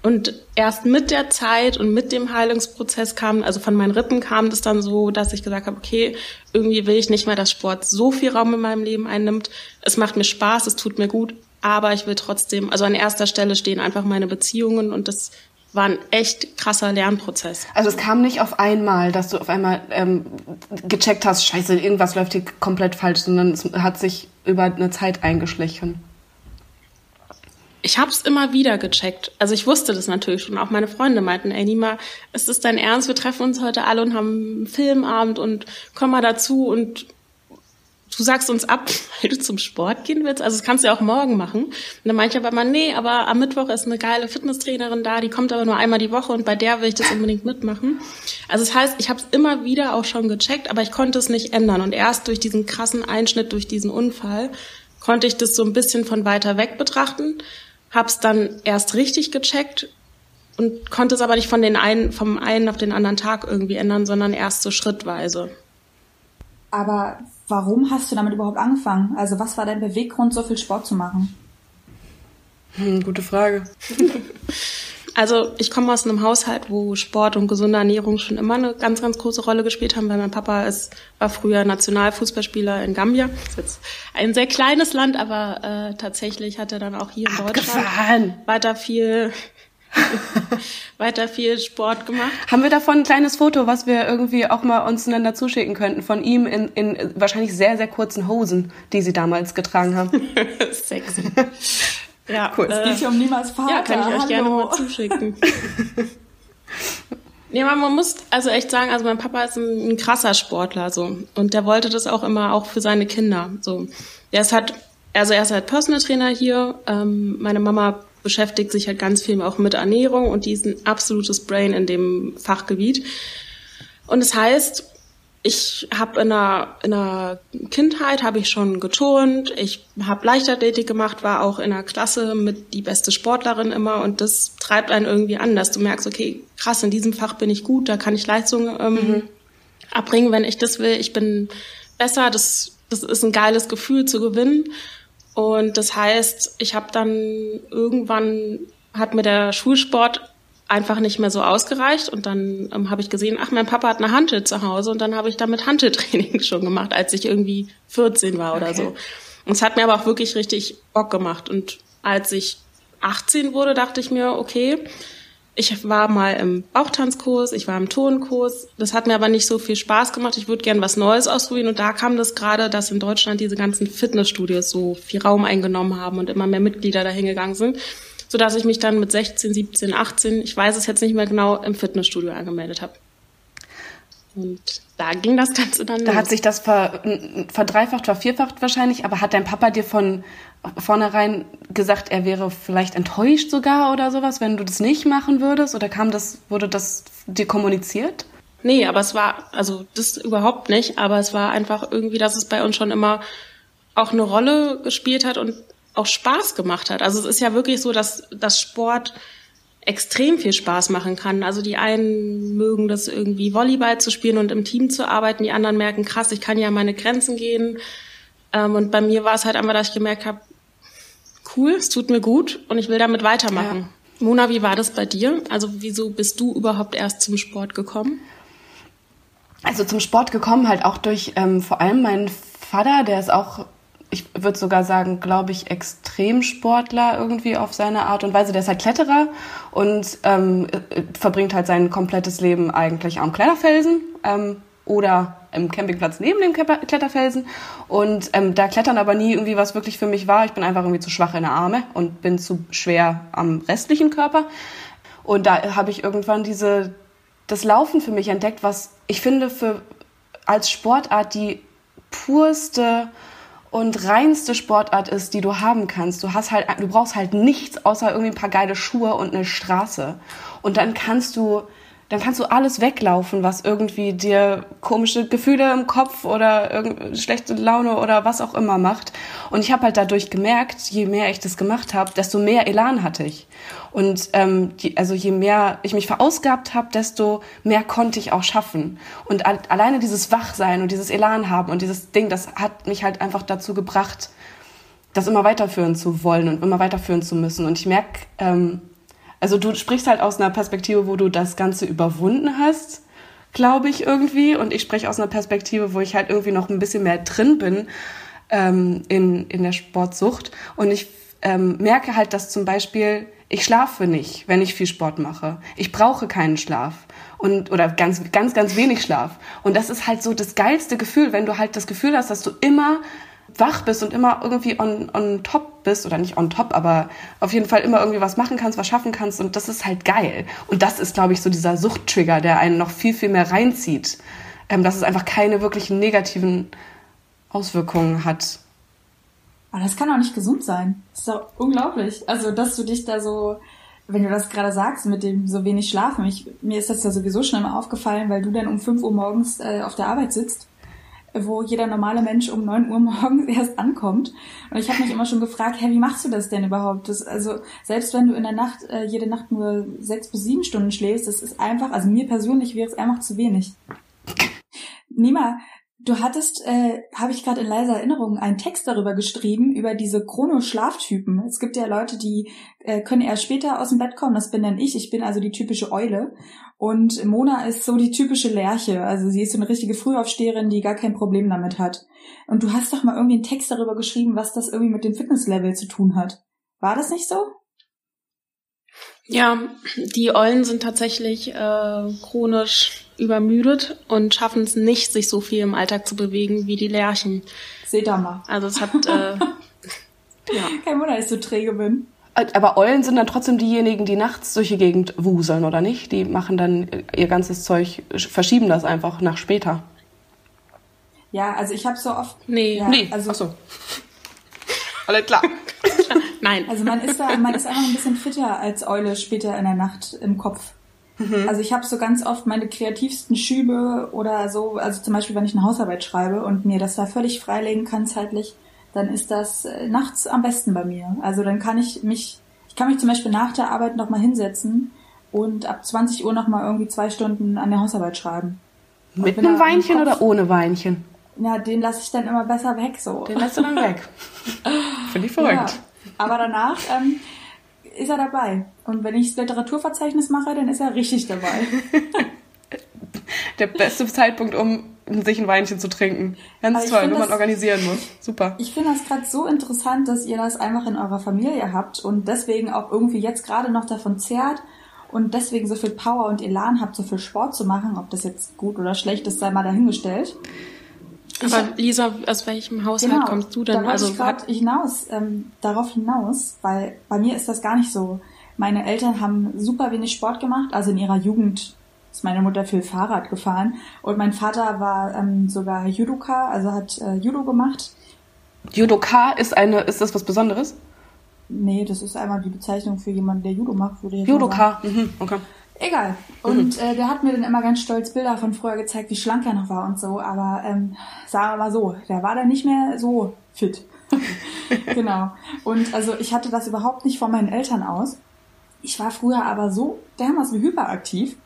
Und erst mit der Zeit und mit dem Heilungsprozess kam, also von meinen Rippen kam das dann so, dass ich gesagt habe, okay, irgendwie will ich nicht mehr, dass Sport so viel Raum in meinem Leben einnimmt. Es macht mir Spaß, es tut mir gut, aber ich will trotzdem, also an erster Stelle stehen einfach meine Beziehungen und das war ein echt krasser Lernprozess. Also es kam nicht auf einmal, dass du auf einmal ähm, gecheckt hast, scheiße, irgendwas läuft hier komplett falsch, sondern es hat sich über eine Zeit eingeschlichen ich habe es immer wieder gecheckt. Also ich wusste das natürlich schon. Auch meine Freunde meinten, ey Nima, ist das dein Ernst? Wir treffen uns heute alle und haben einen Filmabend und komm mal dazu und du sagst uns ab, weil du zum Sport gehen willst. Also das kannst du ja auch morgen machen. Und dann meinte ich aber immer, nee, aber am Mittwoch ist eine geile Fitnesstrainerin da, die kommt aber nur einmal die Woche und bei der will ich das unbedingt mitmachen. Also das heißt, ich habe es immer wieder auch schon gecheckt, aber ich konnte es nicht ändern. Und erst durch diesen krassen Einschnitt, durch diesen Unfall, konnte ich das so ein bisschen von weiter weg betrachten hab's dann erst richtig gecheckt und konnte es aber nicht von den einen, vom einen auf den anderen Tag irgendwie ändern, sondern erst so schrittweise. Aber warum hast du damit überhaupt angefangen? Also was war dein Beweggrund, so viel Sport zu machen? Hm, gute Frage. Also ich komme aus einem Haushalt, wo Sport und gesunde Ernährung schon immer eine ganz, ganz große Rolle gespielt haben, weil mein Papa ist, war früher Nationalfußballspieler in Gambia. Das ist jetzt ein sehr kleines Land, aber äh, tatsächlich hat er dann auch hier in Abgefahren. Deutschland weiter viel weiter viel Sport gemacht. Haben wir davon ein kleines Foto, was wir irgendwie auch mal uns einander zuschicken könnten, von ihm in, in wahrscheinlich sehr, sehr kurzen Hosen, die sie damals getragen haben? Sexy. Ja, cool. Es geht hier um Niemals Vater. Ja, kann ich euch Hallo. gerne mal zuschicken. nee, man muss also echt sagen, also mein Papa ist ein, ein, krasser Sportler so und der wollte das auch immer auch für seine Kinder so. Der ist halt, also er ist halt Personal Trainer hier. Ähm, meine Mama beschäftigt sich halt ganz viel auch mit Ernährung und die ist ein absolutes Brain in dem Fachgebiet. Und das heißt, ich habe in der, in der Kindheit habe ich schon geturnt, ich habe Leichtathletik gemacht, war auch in der Klasse mit die beste Sportlerin immer und das treibt einen irgendwie an, dass du merkst, okay, krass, in diesem Fach bin ich gut, da kann ich Leistung ähm, mhm. abbringen, wenn ich das will, ich bin besser, das, das ist ein geiles Gefühl zu gewinnen. Und das heißt, ich habe dann irgendwann hat mir der Schulsport einfach nicht mehr so ausgereicht und dann ähm, habe ich gesehen, ach, mein Papa hat eine Hantel zu Hause und dann habe ich damit Hanteltraining schon gemacht, als ich irgendwie 14 war oder okay. so. Und es hat mir aber auch wirklich richtig Bock gemacht und als ich 18 wurde, dachte ich mir, okay, ich war mal im Bauchtanzkurs, ich war im Tonkurs. Das hat mir aber nicht so viel Spaß gemacht. Ich würde gern was Neues ausprobieren. Und da kam das gerade, dass in Deutschland diese ganzen Fitnessstudios so viel Raum eingenommen haben und immer mehr Mitglieder dahin gegangen sind so dass ich mich dann mit 16, 17, 18, ich weiß es jetzt nicht mehr genau, im Fitnessstudio angemeldet habe. Und da ging das Ganze dann. Da los. hat sich das ver, verdreifacht, vervierfacht wahrscheinlich, aber hat dein Papa dir von vornherein gesagt, er wäre vielleicht enttäuscht sogar oder sowas, wenn du das nicht machen würdest? Oder kam das, wurde das dir kommuniziert? Nee, aber es war, also das überhaupt nicht, aber es war einfach irgendwie, dass es bei uns schon immer auch eine Rolle gespielt hat und auch Spaß gemacht hat. Also es ist ja wirklich so, dass dass Sport extrem viel Spaß machen kann. Also die einen mögen das irgendwie Volleyball zu spielen und im Team zu arbeiten, die anderen merken, krass, ich kann ja meine Grenzen gehen. Ähm, und bei mir war es halt einfach, dass ich gemerkt habe, cool, es tut mir gut und ich will damit weitermachen. Ja. Mona, wie war das bei dir? Also wieso bist du überhaupt erst zum Sport gekommen? Also zum Sport gekommen halt auch durch ähm, vor allem meinen Vater, der ist auch ich würde sogar sagen, glaube ich, Extremsportler irgendwie auf seine Art und Weise. Der ist halt Kletterer und ähm, äh, verbringt halt sein komplettes Leben eigentlich am Kletterfelsen ähm, oder im Campingplatz neben dem Kletterfelsen. Und ähm, da Klettern aber nie irgendwie was wirklich für mich war. Ich bin einfach irgendwie zu schwach in der Arme und bin zu schwer am restlichen Körper. Und da habe ich irgendwann diese, das Laufen für mich entdeckt, was ich finde für als Sportart die purste und reinste Sportart ist, die du haben kannst. Du hast halt, du brauchst halt nichts außer irgendwie ein paar geile Schuhe und eine Straße. Und dann kannst du dann kannst du alles weglaufen, was irgendwie dir komische Gefühle im Kopf oder schlechte Laune oder was auch immer macht. Und ich habe halt dadurch gemerkt, je mehr ich das gemacht habe, desto mehr Elan hatte ich. Und ähm, die, also je mehr ich mich verausgabt habe, desto mehr konnte ich auch schaffen. Und alleine dieses Wachsein und dieses Elan haben und dieses Ding, das hat mich halt einfach dazu gebracht, das immer weiterführen zu wollen und immer weiterführen zu müssen. Und ich merke, ähm, also du sprichst halt aus einer Perspektive, wo du das Ganze überwunden hast, glaube ich irgendwie. Und ich spreche aus einer Perspektive, wo ich halt irgendwie noch ein bisschen mehr drin bin ähm, in, in der Sportsucht. Und ich ähm, merke halt, dass zum Beispiel ich schlafe nicht, wenn ich viel Sport mache. Ich brauche keinen Schlaf und oder ganz ganz ganz wenig Schlaf. Und das ist halt so das geilste Gefühl, wenn du halt das Gefühl hast, dass du immer wach bist und immer irgendwie on, on top bist, oder nicht on top, aber auf jeden Fall immer irgendwie was machen kannst, was schaffen kannst und das ist halt geil. Und das ist, glaube ich, so dieser Suchttrigger, der einen noch viel, viel mehr reinzieht. Ähm, dass es einfach keine wirklichen negativen Auswirkungen hat. Aber das kann auch nicht gesund sein. Das ist doch unglaublich. Also, dass du dich da so, wenn du das gerade sagst, mit dem so wenig Schlafen, ich, mir ist das ja sowieso schon immer aufgefallen, weil du dann um 5 Uhr morgens äh, auf der Arbeit sitzt wo jeder normale Mensch um neun Uhr morgens erst ankommt. Und ich habe mich immer schon gefragt, hey, wie machst du das denn überhaupt? Das, also selbst wenn du in der Nacht äh, jede Nacht nur sechs bis sieben Stunden schläfst, das ist einfach, also mir persönlich wäre es einfach zu wenig. Nima, Du hattest, äh, habe ich gerade in leiser Erinnerung, einen Text darüber geschrieben, über diese Chrono-Schlaftypen. Es gibt ja Leute, die äh, können erst später aus dem Bett kommen, das bin dann ich. Ich bin also die typische Eule. Und Mona ist so die typische Lerche. Also sie ist so eine richtige Frühaufsteherin, die gar kein Problem damit hat. Und du hast doch mal irgendwie einen Text darüber geschrieben, was das irgendwie mit dem Fitnesslevel zu tun hat. War das nicht so? Ja, die Eulen sind tatsächlich äh, chronisch übermüdet und schaffen es nicht, sich so viel im Alltag zu bewegen wie die Lerchen. Seht ihr mal. Also es hat äh, ja. Kein Wunder, dass ich so träge bin. Aber Eulen sind dann trotzdem diejenigen, die nachts durch die Gegend wuseln, oder nicht? Die machen dann ihr ganzes Zeug, verschieben das einfach nach später. Ja, also ich habe so oft. Nee, ja, nee. Also, Ach so. Alles klar. Nein. Also man ist da, man ist einfach ein bisschen fitter als Eule später in der Nacht im Kopf. Mhm. Also ich habe so ganz oft meine kreativsten Schübe oder so, also zum Beispiel, wenn ich eine Hausarbeit schreibe und mir das da völlig freilegen kann zeitlich, dann ist das äh, nachts am besten bei mir. Also dann kann ich mich, ich kann mich zum Beispiel nach der Arbeit nochmal hinsetzen und ab 20 Uhr nochmal irgendwie zwei Stunden an der Hausarbeit schreiben. Mit einem Weinchen oder ohne Weinchen? Ja, den lasse ich dann immer besser weg so. Den lässt du dann weg. Finde ich verrückt. Ja, aber danach ähm, ist er dabei. Und wenn ich das Literaturverzeichnis mache, dann ist er richtig dabei. Der beste Zeitpunkt, um sich ein Weinchen zu trinken. Ganz toll, wenn man organisieren muss. Super. Ich finde das gerade so interessant, dass ihr das einfach in eurer Familie habt und deswegen auch irgendwie jetzt gerade noch davon zehrt und deswegen so viel Power und Elan habt, so viel Sport zu machen. Ob das jetzt gut oder schlecht ist, sei mal dahingestellt. Aber Lisa, aus welchem Haushalt genau, kommst du denn? Da also ich gerade hinaus, ähm, darauf hinaus, weil bei mir ist das gar nicht so. Meine Eltern haben super wenig Sport gemacht, also in ihrer Jugend ist meine Mutter viel Fahrrad gefahren und mein Vater war ähm, sogar Judoka, also hat äh, Judo gemacht. Judoka ist eine, ist das was Besonderes? Nee, das ist einmal die Bezeichnung für jemanden, der Judo macht, würde ich Judoka, mhm, okay. Egal. Und mhm. äh, der hat mir dann immer ganz stolz Bilder von früher gezeigt, wie schlank er noch war und so. Aber ähm, sagen wir mal so, der war dann nicht mehr so fit. genau. Und also ich hatte das überhaupt nicht von meinen Eltern aus. Ich war früher aber so dermaßen hyperaktiv,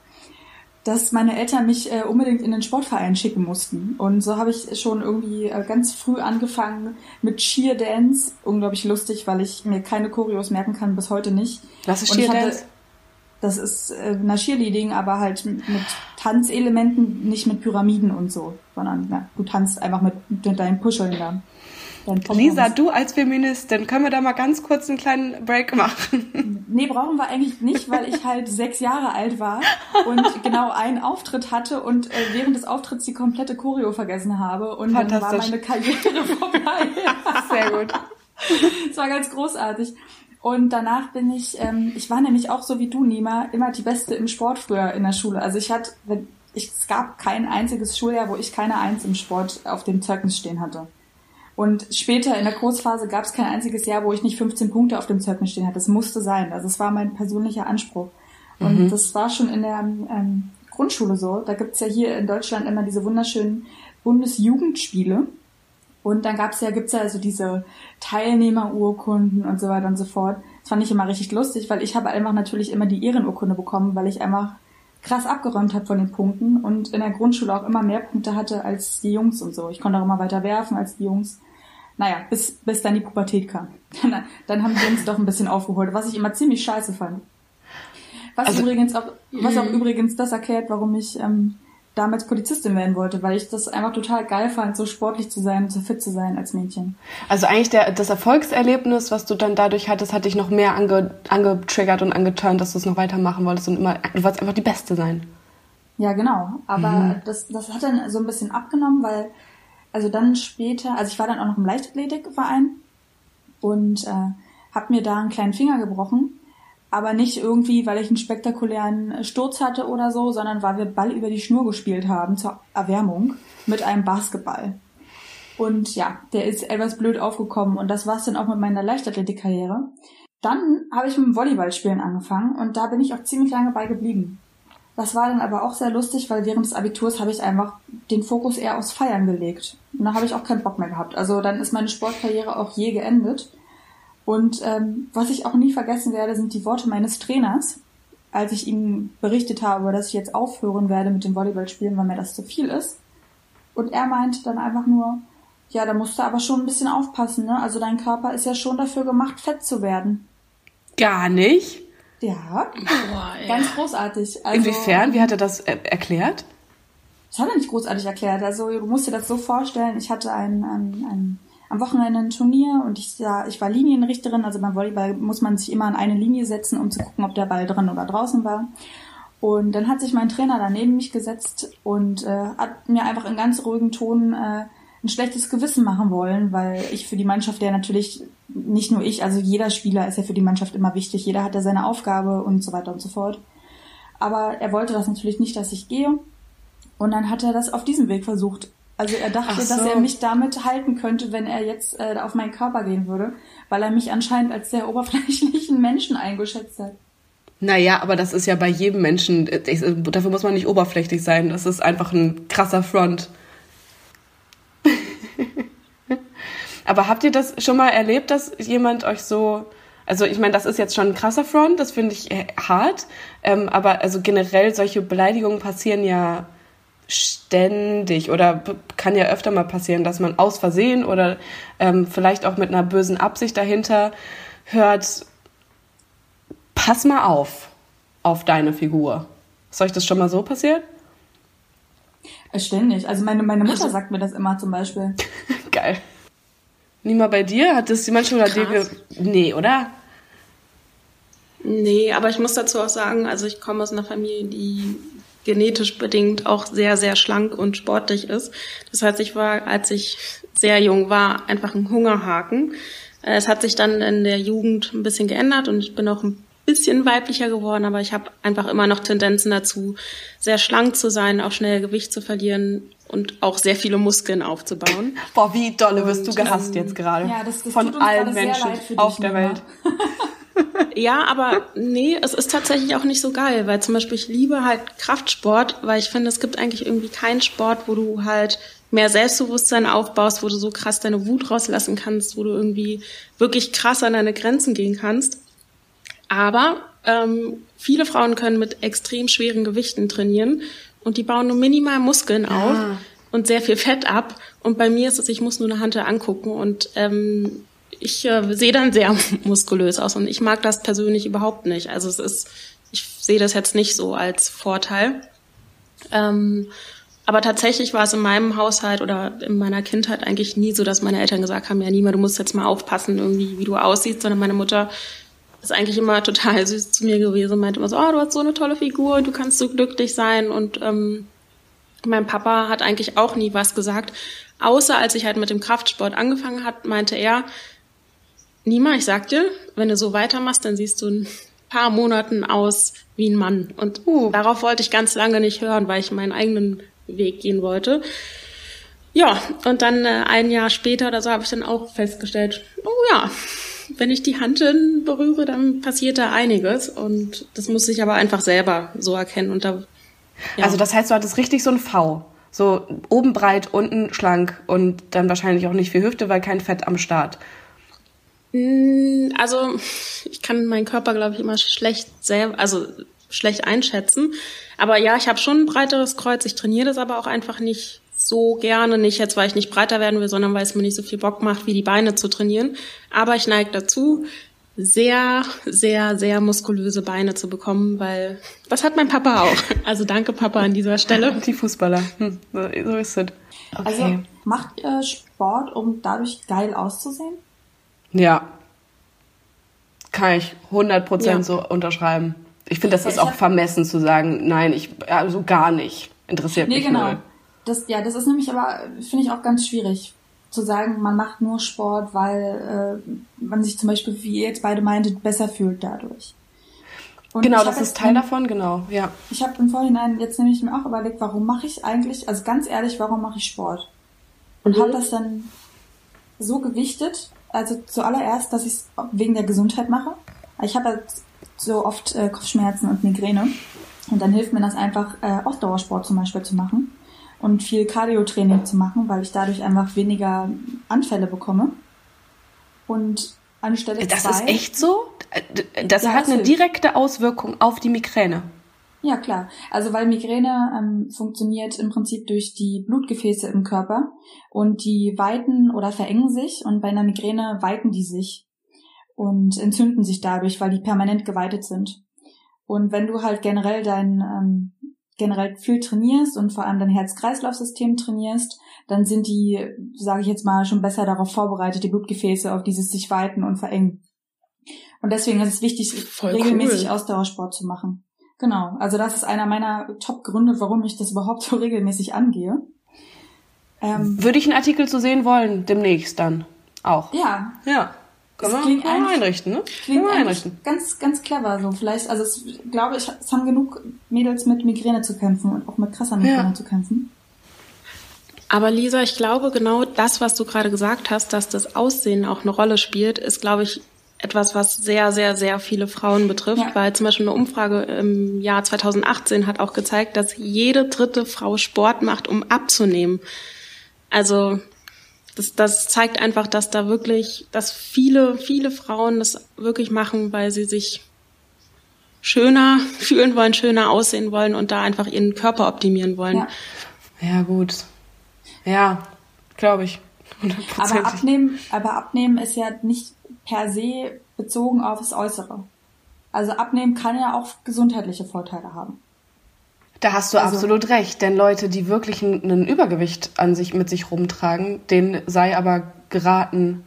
dass meine Eltern mich äh, unbedingt in den Sportverein schicken mussten. Und so habe ich schon irgendwie äh, ganz früh angefangen mit Cheer Dance. Unglaublich lustig, weil ich mir keine Choreos merken kann, bis heute nicht. Was ist Cheer Dance? Das ist äh, na Cheerleading, aber halt mit Tanzelementen, nicht mit Pyramiden und so, sondern na, du tanzt einfach mit, mit deinen Puscheln da. Lisa, du als Feministin, können wir da mal ganz kurz einen kleinen Break machen? Nee, brauchen wir eigentlich nicht, weil ich halt sechs Jahre alt war und genau einen Auftritt hatte und äh, während des Auftritts die komplette Choreo vergessen habe und dann war meine Karriere vorbei. Sehr gut. Es war ganz großartig. Und danach bin ich, ähm, ich war nämlich auch so wie du, Nima, immer die Beste im Sport früher in der Schule. Also ich hatte, wenn, ich, es gab kein einziges Schuljahr, wo ich keine Eins im Sport auf dem Zeugnis stehen hatte. Und später in der Kursphase gab es kein einziges Jahr, wo ich nicht 15 Punkte auf dem Zeugnis stehen hatte. Das musste sein. Also es war mein persönlicher Anspruch. Und mhm. das war schon in der ähm, Grundschule so. Da gibt's ja hier in Deutschland immer diese wunderschönen Bundesjugendspiele. Und dann gab's ja, gibt's ja also diese Teilnehmerurkunden und so weiter und so fort. Das fand ich immer richtig lustig, weil ich habe einfach natürlich immer die Ehrenurkunde bekommen, weil ich einfach krass abgeräumt habe von den Punkten und in der Grundschule auch immer mehr Punkte hatte als die Jungs und so. Ich konnte auch immer weiter werfen als die Jungs. Naja, bis, bis dann die Pubertät kam. Dann, dann haben die Jungs doch ein bisschen aufgeholt, was ich immer ziemlich scheiße fand. Was also, übrigens auch, was auch übrigens das erklärt, warum ich ähm, damals Polizistin werden wollte, weil ich das einfach total geil fand, so sportlich zu sein, so fit zu sein als Mädchen. Also eigentlich der, das Erfolgserlebnis, was du dann dadurch hattest, hat dich noch mehr ange, angetriggert und angeturnt, dass du es noch weitermachen wolltest und immer, du wolltest einfach die Beste sein. Ja, genau. Aber mhm. das, das hat dann so ein bisschen abgenommen, weil, also dann später, also ich war dann auch noch im Leichtathletikverein und äh, habe mir da einen kleinen Finger gebrochen aber nicht irgendwie, weil ich einen spektakulären Sturz hatte oder so, sondern weil wir Ball über die Schnur gespielt haben zur Erwärmung mit einem Basketball. Und ja, der ist etwas blöd aufgekommen und das war's dann auch mit meiner Leichtathletikkarriere. Dann habe ich mit dem Volleyballspielen angefangen und da bin ich auch ziemlich lange bei geblieben. Das war dann aber auch sehr lustig, weil während des Abiturs habe ich einfach den Fokus eher aufs Feiern gelegt. Und da habe ich auch keinen Bock mehr gehabt. Also dann ist meine Sportkarriere auch je geendet. Und ähm, was ich auch nie vergessen werde, sind die Worte meines Trainers, als ich ihm berichtet habe, dass ich jetzt aufhören werde mit dem Volleyballspielen, weil mir das zu viel ist. Und er meinte dann einfach nur, ja, da musst du aber schon ein bisschen aufpassen, ne? Also dein Körper ist ja schon dafür gemacht, fett zu werden. Gar nicht? Ja. Boah, ganz großartig. Also, Inwiefern? Wie hat er das er erklärt? Das hat er nicht großartig erklärt. Also du musst dir das so vorstellen, ich hatte ein, ein, ein am Wochenende ein Turnier und ich, ja, ich war Linienrichterin. Also beim Volleyball muss man sich immer an eine Linie setzen, um zu gucken, ob der Ball drin oder draußen war. Und dann hat sich mein Trainer daneben mich gesetzt und äh, hat mir einfach in ganz ruhigen Ton äh, ein schlechtes Gewissen machen wollen, weil ich für die Mannschaft ja natürlich, nicht nur ich, also jeder Spieler ist ja für die Mannschaft immer wichtig, jeder hat ja seine Aufgabe und so weiter und so fort. Aber er wollte das natürlich nicht, dass ich gehe. Und dann hat er das auf diesem Weg versucht. Also er dachte, so. dass er mich damit halten könnte, wenn er jetzt äh, auf meinen Körper gehen würde, weil er mich anscheinend als sehr oberflächlichen Menschen eingeschätzt hat. Naja, aber das ist ja bei jedem Menschen, ich, dafür muss man nicht oberflächlich sein, das ist einfach ein krasser Front. aber habt ihr das schon mal erlebt, dass jemand euch so, also ich meine, das ist jetzt schon ein krasser Front, das finde ich hart, ähm, aber also generell solche Beleidigungen passieren ja ständig oder kann ja öfter mal passieren, dass man aus Versehen oder ähm, vielleicht auch mit einer bösen Absicht dahinter hört, pass mal auf auf deine Figur. Ist euch das schon mal so passiert? Äh, ständig. Also meine, meine Mutter also, sagt mir das immer zum Beispiel. Geil. Niemand bei dir? Hat das jemand schon oder dir Nee, oder? Nee, aber ich muss dazu auch sagen, also ich komme aus einer Familie, die genetisch bedingt auch sehr, sehr schlank und sportlich ist. Das heißt, ich war, als ich sehr jung war, einfach ein Hungerhaken. Äh, es hat sich dann in der Jugend ein bisschen geändert und ich bin auch ein bisschen weiblicher geworden, aber ich habe einfach immer noch Tendenzen dazu, sehr schlank zu sein, auch schnell Gewicht zu verlieren und auch sehr viele Muskeln aufzubauen. Boah, wie dolle wirst du gehasst ähm, jetzt gerade ja, das, das von allen Menschen auf der Welt. ja, aber nee, es ist tatsächlich auch nicht so geil, weil zum Beispiel ich liebe halt Kraftsport, weil ich finde, es gibt eigentlich irgendwie keinen Sport, wo du halt mehr Selbstbewusstsein aufbaust, wo du so krass deine Wut rauslassen kannst, wo du irgendwie wirklich krass an deine Grenzen gehen kannst. Aber ähm, viele Frauen können mit extrem schweren Gewichten trainieren und die bauen nur minimal Muskeln auf und sehr viel Fett ab. Und bei mir ist es, ich muss nur eine Hand angucken und ähm, ich äh, sehe dann sehr muskulös aus und ich mag das persönlich überhaupt nicht. Also es ist, ich sehe das jetzt nicht so als Vorteil. Ähm, Aber tatsächlich war es in meinem Haushalt oder in meiner Kindheit eigentlich nie so, dass meine Eltern gesagt haben, ja Nima, du musst jetzt mal aufpassen, irgendwie, wie du aussiehst, sondern meine Mutter ist eigentlich immer total süß zu mir gewesen und meinte immer so, oh, du hast so eine tolle Figur, du kannst so glücklich sein. Und ähm, mein Papa hat eigentlich auch nie was gesagt. Außer als ich halt mit dem Kraftsport angefangen hat, meinte er, Nima, ich sag dir, wenn du so weitermachst, dann siehst du in ein paar Monaten aus wie ein Mann. Und uh, darauf wollte ich ganz lange nicht hören, weil ich meinen eigenen Weg gehen wollte. Ja, und dann äh, ein Jahr später oder so habe ich dann auch festgestellt, oh ja, wenn ich die Hand berühre, dann passiert da einiges. Und das muss ich aber einfach selber so erkennen. Und da, ja. Also das heißt, du hattest richtig so ein V. So oben breit, unten schlank und dann wahrscheinlich auch nicht viel Hüfte, weil kein Fett am Start. Mm, also ich kann meinen Körper, glaube ich, immer schlecht selber, also schlecht einschätzen. Aber ja, ich habe schon ein breiteres Kreuz. Ich trainiere das aber auch einfach nicht so gerne. Nicht jetzt, weil ich nicht breiter werden will, sondern weil es mir nicht so viel Bock macht, wie die Beine zu trainieren. Aber ich neige dazu, sehr, sehr, sehr muskulöse Beine zu bekommen, weil das hat mein Papa auch. Also danke Papa an dieser Stelle. Die Fußballer. Hm, so ist es. Okay. Also macht ihr Sport, um dadurch geil auszusehen? Ja. Kann ich 100% ja. so unterschreiben. Ich finde, das ja, ist auch vermessen zu sagen, nein, ich, also gar nicht. Interessiert nee, mich genau. Null. Das, ja, das ist nämlich aber, finde ich auch ganz schwierig zu sagen, man macht nur Sport, weil äh, man sich zum Beispiel, wie ihr jetzt beide meintet, besser fühlt dadurch. Und genau, das ist Teil im, davon, genau, ja. Ich habe im Vorhinein jetzt nämlich mir auch überlegt, warum mache ich eigentlich, also ganz ehrlich, warum mache ich Sport? Und mhm. habe das dann so gewichtet, also zuallererst, dass ich es wegen der Gesundheit mache. Ich habe halt so oft äh, Kopfschmerzen und Migräne und dann hilft mir das einfach, äh, Ausdauersport zum Beispiel zu machen und viel Cardio-Training zu machen, weil ich dadurch einfach weniger Anfälle bekomme. Und anstelle Das zwei, ist echt so? Das ja, hat eine direkte Auswirkung auf die Migräne. Ja, klar. Also weil Migräne ähm, funktioniert im Prinzip durch die Blutgefäße im Körper und die weiten oder verengen sich und bei einer Migräne weiten die sich und entzünden sich dadurch, weil die permanent geweitet sind. Und wenn du halt generell dein ähm, generell viel trainierst und vor allem dein Herz-Kreislauf-System trainierst, dann sind die, sage ich jetzt mal, schon besser darauf vorbereitet, die Blutgefäße auf dieses sich weiten und verengen. Und deswegen ist es wichtig, Voll regelmäßig cool. Ausdauersport zu machen. Genau. Also das ist einer meiner Top-Gründe, warum ich das überhaupt so regelmäßig angehe. Ähm, Würde ich einen Artikel zu sehen wollen, demnächst dann auch. Ja. Ja. Können das klingt wir einrichten, ne? Klingt einrichten. Ganz, ganz clever so. Vielleicht, also es, glaube ich, es haben genug Mädels mit Migräne zu kämpfen und auch mit krasser Migräne ja. zu kämpfen. Aber Lisa, ich glaube, genau das, was du gerade gesagt hast, dass das Aussehen auch eine Rolle spielt, ist, glaube ich, etwas, was sehr, sehr, sehr viele Frauen betrifft, ja. weil zum Beispiel eine Umfrage im Jahr 2018 hat auch gezeigt, dass jede dritte Frau Sport macht, um abzunehmen. Also das, das zeigt einfach, dass da wirklich, dass viele, viele Frauen das wirklich machen, weil sie sich schöner fühlen wollen, schöner aussehen wollen und da einfach ihren Körper optimieren wollen. Ja, ja gut. Ja, glaube ich. Aber abnehmen, aber abnehmen ist ja nicht per se bezogen auf das Äußere. Also abnehmen kann ja auch gesundheitliche Vorteile haben. Da hast du also, absolut recht, denn Leute, die wirklich ein, Übergewicht an sich mit sich rumtragen, denen sei aber geraten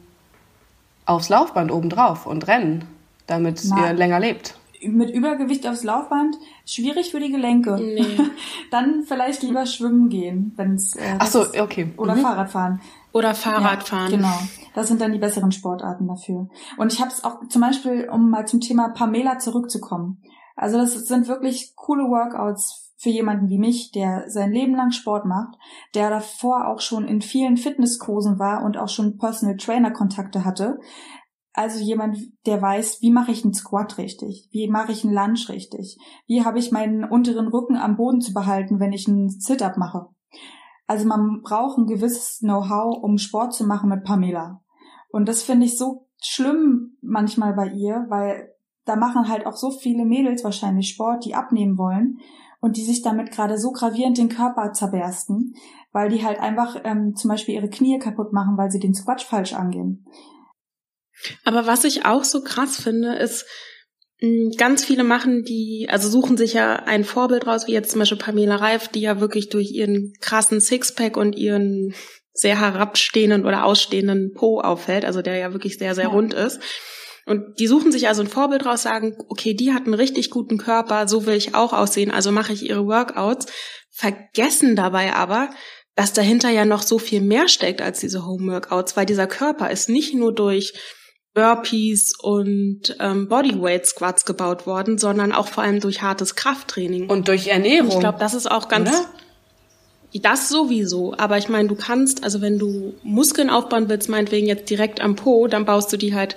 aufs Laufband obendrauf und rennen, damit Na, ihr länger lebt. Mit Übergewicht aufs Laufband schwierig für die Gelenke. Nee. Dann vielleicht lieber schwimmen gehen, wenn es äh, Ach so, okay. Oder mhm. Fahrradfahren. Oder Fahrradfahren. Ja, genau. Das sind dann die besseren Sportarten dafür. Und ich habe es auch zum Beispiel, um mal zum Thema Pamela zurückzukommen. Also das sind wirklich coole Workouts für jemanden wie mich, der sein Leben lang Sport macht, der davor auch schon in vielen Fitnesskursen war und auch schon Personal Trainer Kontakte hatte. Also jemand, der weiß, wie mache ich einen Squat richtig? Wie mache ich einen Lunge richtig? Wie habe ich meinen unteren Rücken am Boden zu behalten, wenn ich einen Sit-up mache? Also man braucht ein gewisses Know-how, um Sport zu machen mit Pamela. Und das finde ich so schlimm manchmal bei ihr, weil da machen halt auch so viele Mädels wahrscheinlich Sport, die abnehmen wollen und die sich damit gerade so gravierend den Körper zerbersten, weil die halt einfach ähm, zum Beispiel ihre Knie kaputt machen, weil sie den Squatch falsch angehen. Aber was ich auch so krass finde, ist, ganz viele machen die, also suchen sich ja ein Vorbild raus, wie jetzt zum Beispiel Pamela Reif, die ja wirklich durch ihren krassen Sixpack und ihren sehr herabstehenden oder ausstehenden Po auffällt, also der ja wirklich sehr, sehr ja. rund ist. Und die suchen sich also ein Vorbild raus, sagen, okay, die hat einen richtig guten Körper, so will ich auch aussehen, also mache ich ihre Workouts, vergessen dabei aber, dass dahinter ja noch so viel mehr steckt als diese Home-Workouts, weil dieser Körper ist nicht nur durch Burpees und ähm, Bodyweight Squats gebaut worden, sondern auch vor allem durch hartes Krafttraining. Und durch Ernährung. Und ich glaube, das ist auch ganz. Oder? Das sowieso, aber ich meine, du kannst, also wenn du Muskeln aufbauen willst, meinetwegen jetzt direkt am Po, dann baust du die halt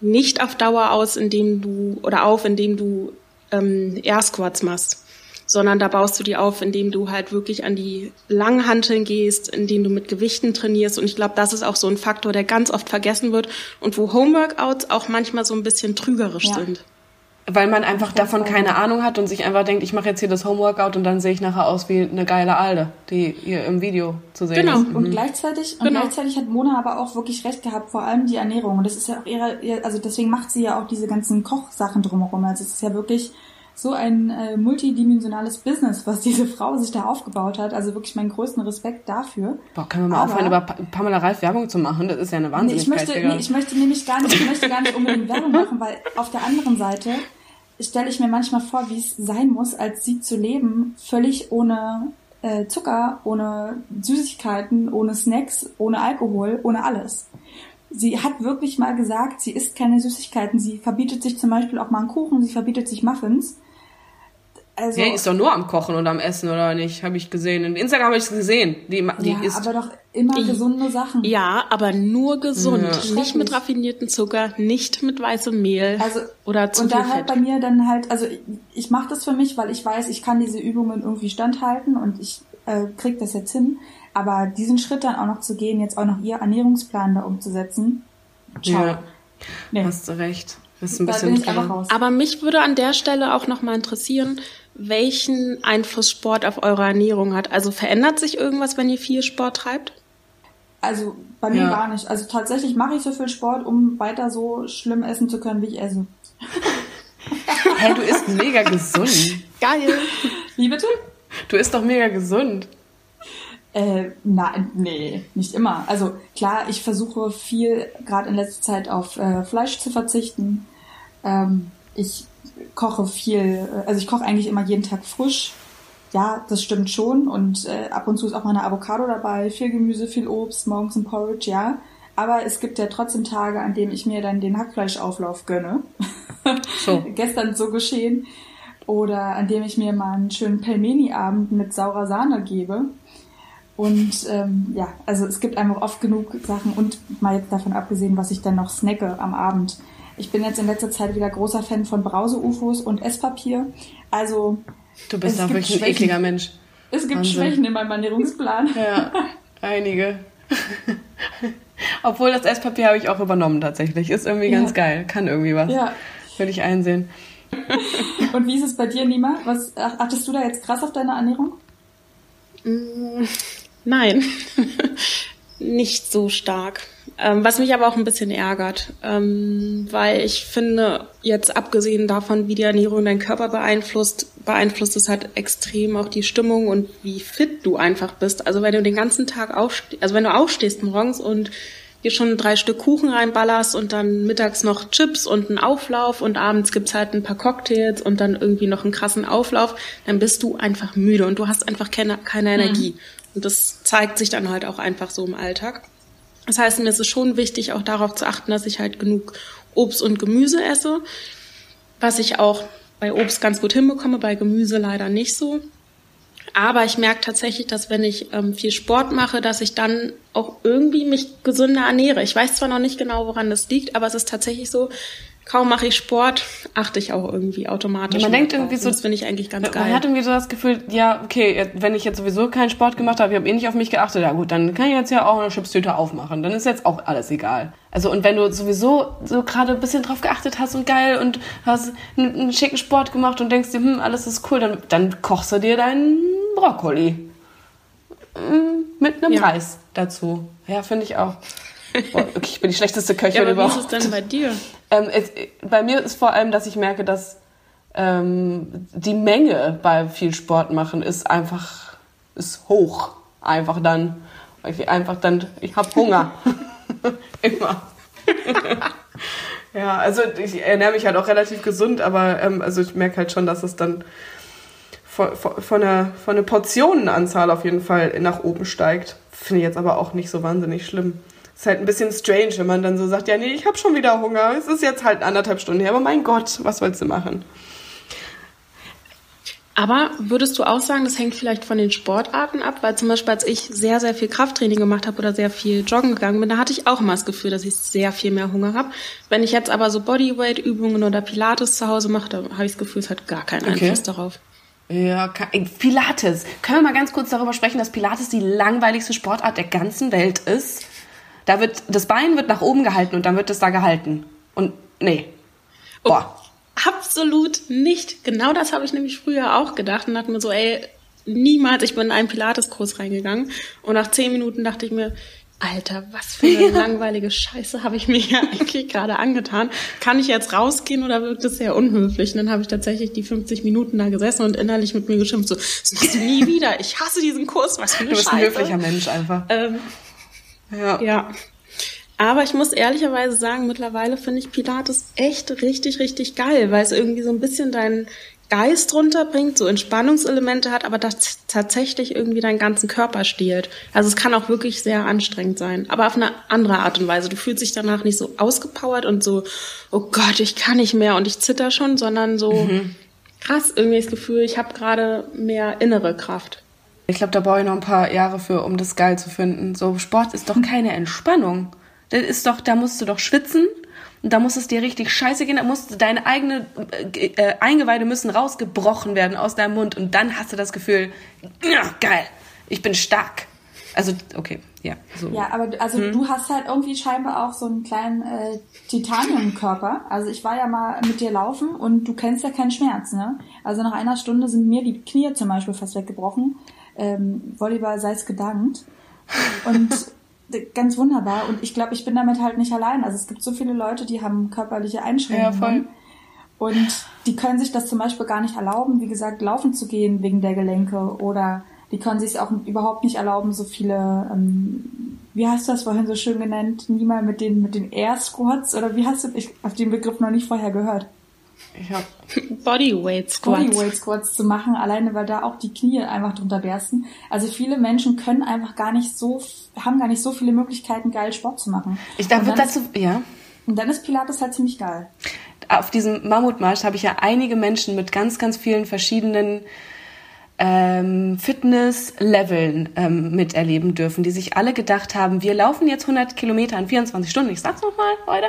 nicht auf Dauer aus, indem du oder auf, indem du ähm, Air Squats machst sondern da baust du die auf, indem du halt wirklich an die Langhanteln gehst, indem du mit Gewichten trainierst. Und ich glaube, das ist auch so ein Faktor, der ganz oft vergessen wird und wo Homeworkouts auch manchmal so ein bisschen trügerisch ja. sind. Weil man einfach davon keine Ahnung hat und sich einfach denkt, ich mache jetzt hier das Homeworkout und dann sehe ich nachher aus wie eine geile Alde, die hier im Video zu sehen genau. ist. Mhm. Und gleichzeitig, und genau. gleichzeitig hat Mona aber auch wirklich recht gehabt, vor allem die Ernährung. Und das ist ja auch ihre, also deswegen macht sie ja auch diese ganzen Kochsachen drumherum. Also es ist ja wirklich so ein äh, multidimensionales Business, was diese Frau sich da aufgebaut hat. Also wirklich meinen größten Respekt dafür. Boah, können wir mal Aber, aufhören, über Pamela Reif Werbung zu machen? Das ist ja eine Wahnsinnigkeit. Nee, ich möchte, nee, ich möchte nämlich gar nicht, ich möchte gar nicht unbedingt Werbung machen, weil auf der anderen Seite stelle ich mir manchmal vor, wie es sein muss, als sie zu leben, völlig ohne äh, Zucker, ohne Süßigkeiten, ohne Snacks, ohne Alkohol, ohne alles. Sie hat wirklich mal gesagt, sie isst keine Süßigkeiten. Sie verbietet sich zum Beispiel auch mal einen Kuchen, sie verbietet sich Muffins. Also, ja, die ist doch nur am Kochen und am Essen, oder nicht? Habe ich gesehen. In Instagram habe ich es gesehen. Die, die ja, isst. aber doch immer gesunde Sachen. Ja, aber nur gesund. Ja. Nicht mit raffinierten Zucker, nicht mit weißem Mehl also, oder zu Und da halt bei mir dann halt, also ich, ich mache das für mich, weil ich weiß, ich kann diese Übungen irgendwie standhalten und ich äh, krieg das jetzt hin. Aber diesen Schritt dann auch noch zu gehen, jetzt auch noch ihr Ernährungsplan da umzusetzen, ciao. Ja, nee. hast du recht. Das ist ein da bisschen Aber mich würde an der Stelle auch noch mal interessieren, welchen Einfluss Sport auf eure Ernährung hat. Also verändert sich irgendwas, wenn ihr viel Sport treibt? Also bei mir ja. gar nicht. Also tatsächlich mache ich so viel Sport, um weiter so schlimm essen zu können, wie ich esse. Hä, hey, du isst mega gesund. Geil. Wie bitte? Du isst doch mega gesund. Äh, nein, nee, nicht immer. Also klar, ich versuche viel, gerade in letzter Zeit, auf äh, Fleisch zu verzichten. Ähm, ich koche viel, äh, also ich koche eigentlich immer jeden Tag frisch. Ja, das stimmt schon. Und äh, ab und zu ist auch mal eine Avocado dabei, viel Gemüse, viel Obst, morgens ein Porridge, ja. Aber es gibt ja trotzdem Tage, an denen ich mir dann den Hackfleischauflauf gönne. So. Gestern so geschehen. Oder an dem ich mir mal einen schönen Pelmeni-Abend mit saurer Sahne gebe. Und ähm, ja, also es gibt einfach oft genug Sachen und mal jetzt davon abgesehen, was ich dann noch snacke am Abend. Ich bin jetzt in letzter Zeit wieder großer Fan von Brause-UFOs und Esspapier. Also. Du bist auch wirklich ein ekliger Mensch. Es gibt Wahnsinn. Schwächen in meinem Ernährungsplan. Ja, einige. Obwohl das Esspapier habe ich auch übernommen tatsächlich. Ist irgendwie ja. ganz geil. Kann irgendwie was. Ja. Würde ich einsehen. Und wie ist es bei dir, Nima? Was achtest du da jetzt krass auf deine Ernährung? Mm, nein, nicht so stark. Ähm, was mich aber auch ein bisschen ärgert, ähm, weil ich finde, jetzt abgesehen davon, wie die Ernährung deinen Körper beeinflusst, beeinflusst es halt extrem auch die Stimmung und wie fit du einfach bist. Also wenn du den ganzen Tag aufstehst, also wenn du aufstehst morgens und dir schon drei Stück Kuchen reinballerst und dann mittags noch Chips und einen Auflauf und abends gibt's halt ein paar Cocktails und dann irgendwie noch einen krassen Auflauf, dann bist du einfach müde und du hast einfach keine, keine Energie. Mhm. Und das zeigt sich dann halt auch einfach so im Alltag. Das heißt, mir ist es schon wichtig, auch darauf zu achten, dass ich halt genug Obst und Gemüse esse, was ich auch bei Obst ganz gut hinbekomme, bei Gemüse leider nicht so. Aber ich merke tatsächlich, dass wenn ich ähm, viel Sport mache, dass ich dann auch irgendwie mich gesünder ernähre. Ich weiß zwar noch nicht genau, woran das liegt, aber es ist tatsächlich so, kaum mache ich Sport, achte ich auch irgendwie automatisch. man denkt irgendwie so, das finde ich eigentlich ganz geil. Man hat irgendwie so das Gefühl, ja, okay, wenn ich jetzt sowieso keinen Sport gemacht habe, ich habe eh nicht auf mich geachtet, ja gut, dann kann ich jetzt ja auch eine Chipstüte aufmachen. Dann ist jetzt auch alles egal. Also und wenn du sowieso so gerade ein bisschen drauf geachtet hast und geil und hast einen, einen schicken Sport gemacht und denkst dir, hm, alles ist cool, dann, dann kochst du dir deinen Brokkoli. Mm, mit einem ja. Reis dazu. Ja, finde ich auch. Ich bin die schlechteste Köchin Ja, aber wie überhaupt. ist es denn bei dir? Ähm, es, bei mir ist vor allem, dass ich merke, dass ähm, die Menge bei viel Sport machen ist einfach ist hoch. Einfach dann, ich einfach dann, ich habe Hunger. Immer. ja, also ich ernähre mich halt auch relativ gesund, aber ähm, also ich merke halt schon, dass es dann von, von, von, der, von der Portionenanzahl auf jeden Fall nach oben steigt. Finde ich jetzt aber auch nicht so wahnsinnig schlimm. Ist halt ein bisschen strange, wenn man dann so sagt, ja, nee, ich habe schon wieder Hunger. Es ist jetzt halt anderthalb Stunden her, aber mein Gott, was sollst du machen? Aber würdest du auch sagen, das hängt vielleicht von den Sportarten ab? Weil zum Beispiel, als ich sehr, sehr viel Krafttraining gemacht habe oder sehr viel joggen gegangen bin, da hatte ich auch immer das Gefühl, dass ich sehr viel mehr Hunger habe. Wenn ich jetzt aber so Bodyweight-Übungen oder Pilates zu Hause mache, da habe ich das Gefühl, es hat gar keinen Okay. Einfluss darauf. Ja, Pilates. Können wir mal ganz kurz darüber sprechen, dass Pilates die langweiligste Sportart der ganzen Welt ist? Da wird, das Bein wird nach oben gehalten und dann wird es da gehalten. Und, nee. Boah. Absolut nicht. Genau das habe ich nämlich früher auch gedacht und dachte mir so, ey, niemals, ich bin in einen Pilateskurs reingegangen und nach zehn Minuten dachte ich mir, Alter, was für eine langweilige Scheiße habe ich mir hier eigentlich gerade angetan. Kann ich jetzt rausgehen oder wirkt es sehr unhöflich? Und dann habe ich tatsächlich die 50 Minuten da gesessen und innerlich mit mir geschimpft, so, das machst du nie wieder. Ich hasse diesen Kurs, was für eine Du bist ein Scheiße. höflicher Mensch einfach. Ähm, Ja. ja. Aber ich muss ehrlicherweise sagen, mittlerweile finde ich Pilates echt richtig, richtig geil, weil es irgendwie so ein bisschen deinen Geist runterbringt, so Entspannungselemente hat, aber das tatsächlich irgendwie deinen ganzen Körper stiehlt. Also es kann auch wirklich sehr anstrengend sein, aber auf eine andere Art und Weise. Du fühlst dich danach nicht so ausgepowert und so, oh Gott, ich kann nicht mehr und ich zitter schon, sondern so krass, irgendwie das Gefühl, ich habe gerade mehr innere Kraft. Ich glaube, da brauche ich noch ein paar Jahre für, um das geil zu finden. So, Sport ist doch keine Entspannung. Das ist doch, da musst du doch schwitzen und da muss es dir richtig scheiße gehen. Da musst du deine eigene äh, äh, Eingeweide müssen rausgebrochen werden aus deinem Mund und dann hast du das Gefühl, ja, geil, ich bin stark. Also, okay, ja. So. Ja, aber also Hm. du hast halt irgendwie scheinbar auch so einen kleinen äh, Titaniumkörper. Also ich war ja mal mit dir laufen und du kennst ja keinen Schmerz, ne? Also nach einer Stunde sind mir die Knie zum Beispiel fast weggebrochen. Ähm, Volleyball sei es gedankt. Und ganz wunderbar. Und ich glaube, ich bin damit halt nicht allein. Also es gibt so viele Leute, die haben körperliche Einschränkungen. Ja, voll. Und die können sich das zum Beispiel gar nicht erlauben, wie gesagt, laufen zu gehen wegen der Gelenke oder die können sich auch überhaupt nicht erlauben, so viele, ähm, wie hast du das vorhin so schön genannt, niemals mit den, mit den Air Squats oder wie hast du, ich habe den Begriff noch nicht vorher gehört, Ich hab, Bodyweight Squats. Bodyweight Squats zu machen, alleine weil da auch die Knie einfach drunter bersten. Also viele Menschen können einfach gar nicht so, haben gar nicht so viele Möglichkeiten, geil Sport zu machen. ich, da Und wird dann dazu, ja. ist, und dann ist Pilates halt ziemlich geil. auf diesem Mammutmarsch habe ich ja einige Menschen mit ganz, ganz vielen verschiedenen ähm, Fitness-Leveln ähm, miterleben dürfen, die sich alle gedacht haben, wir laufen jetzt 100 Kilometer in 24 Stunden, ich sag's nochmal, Leute.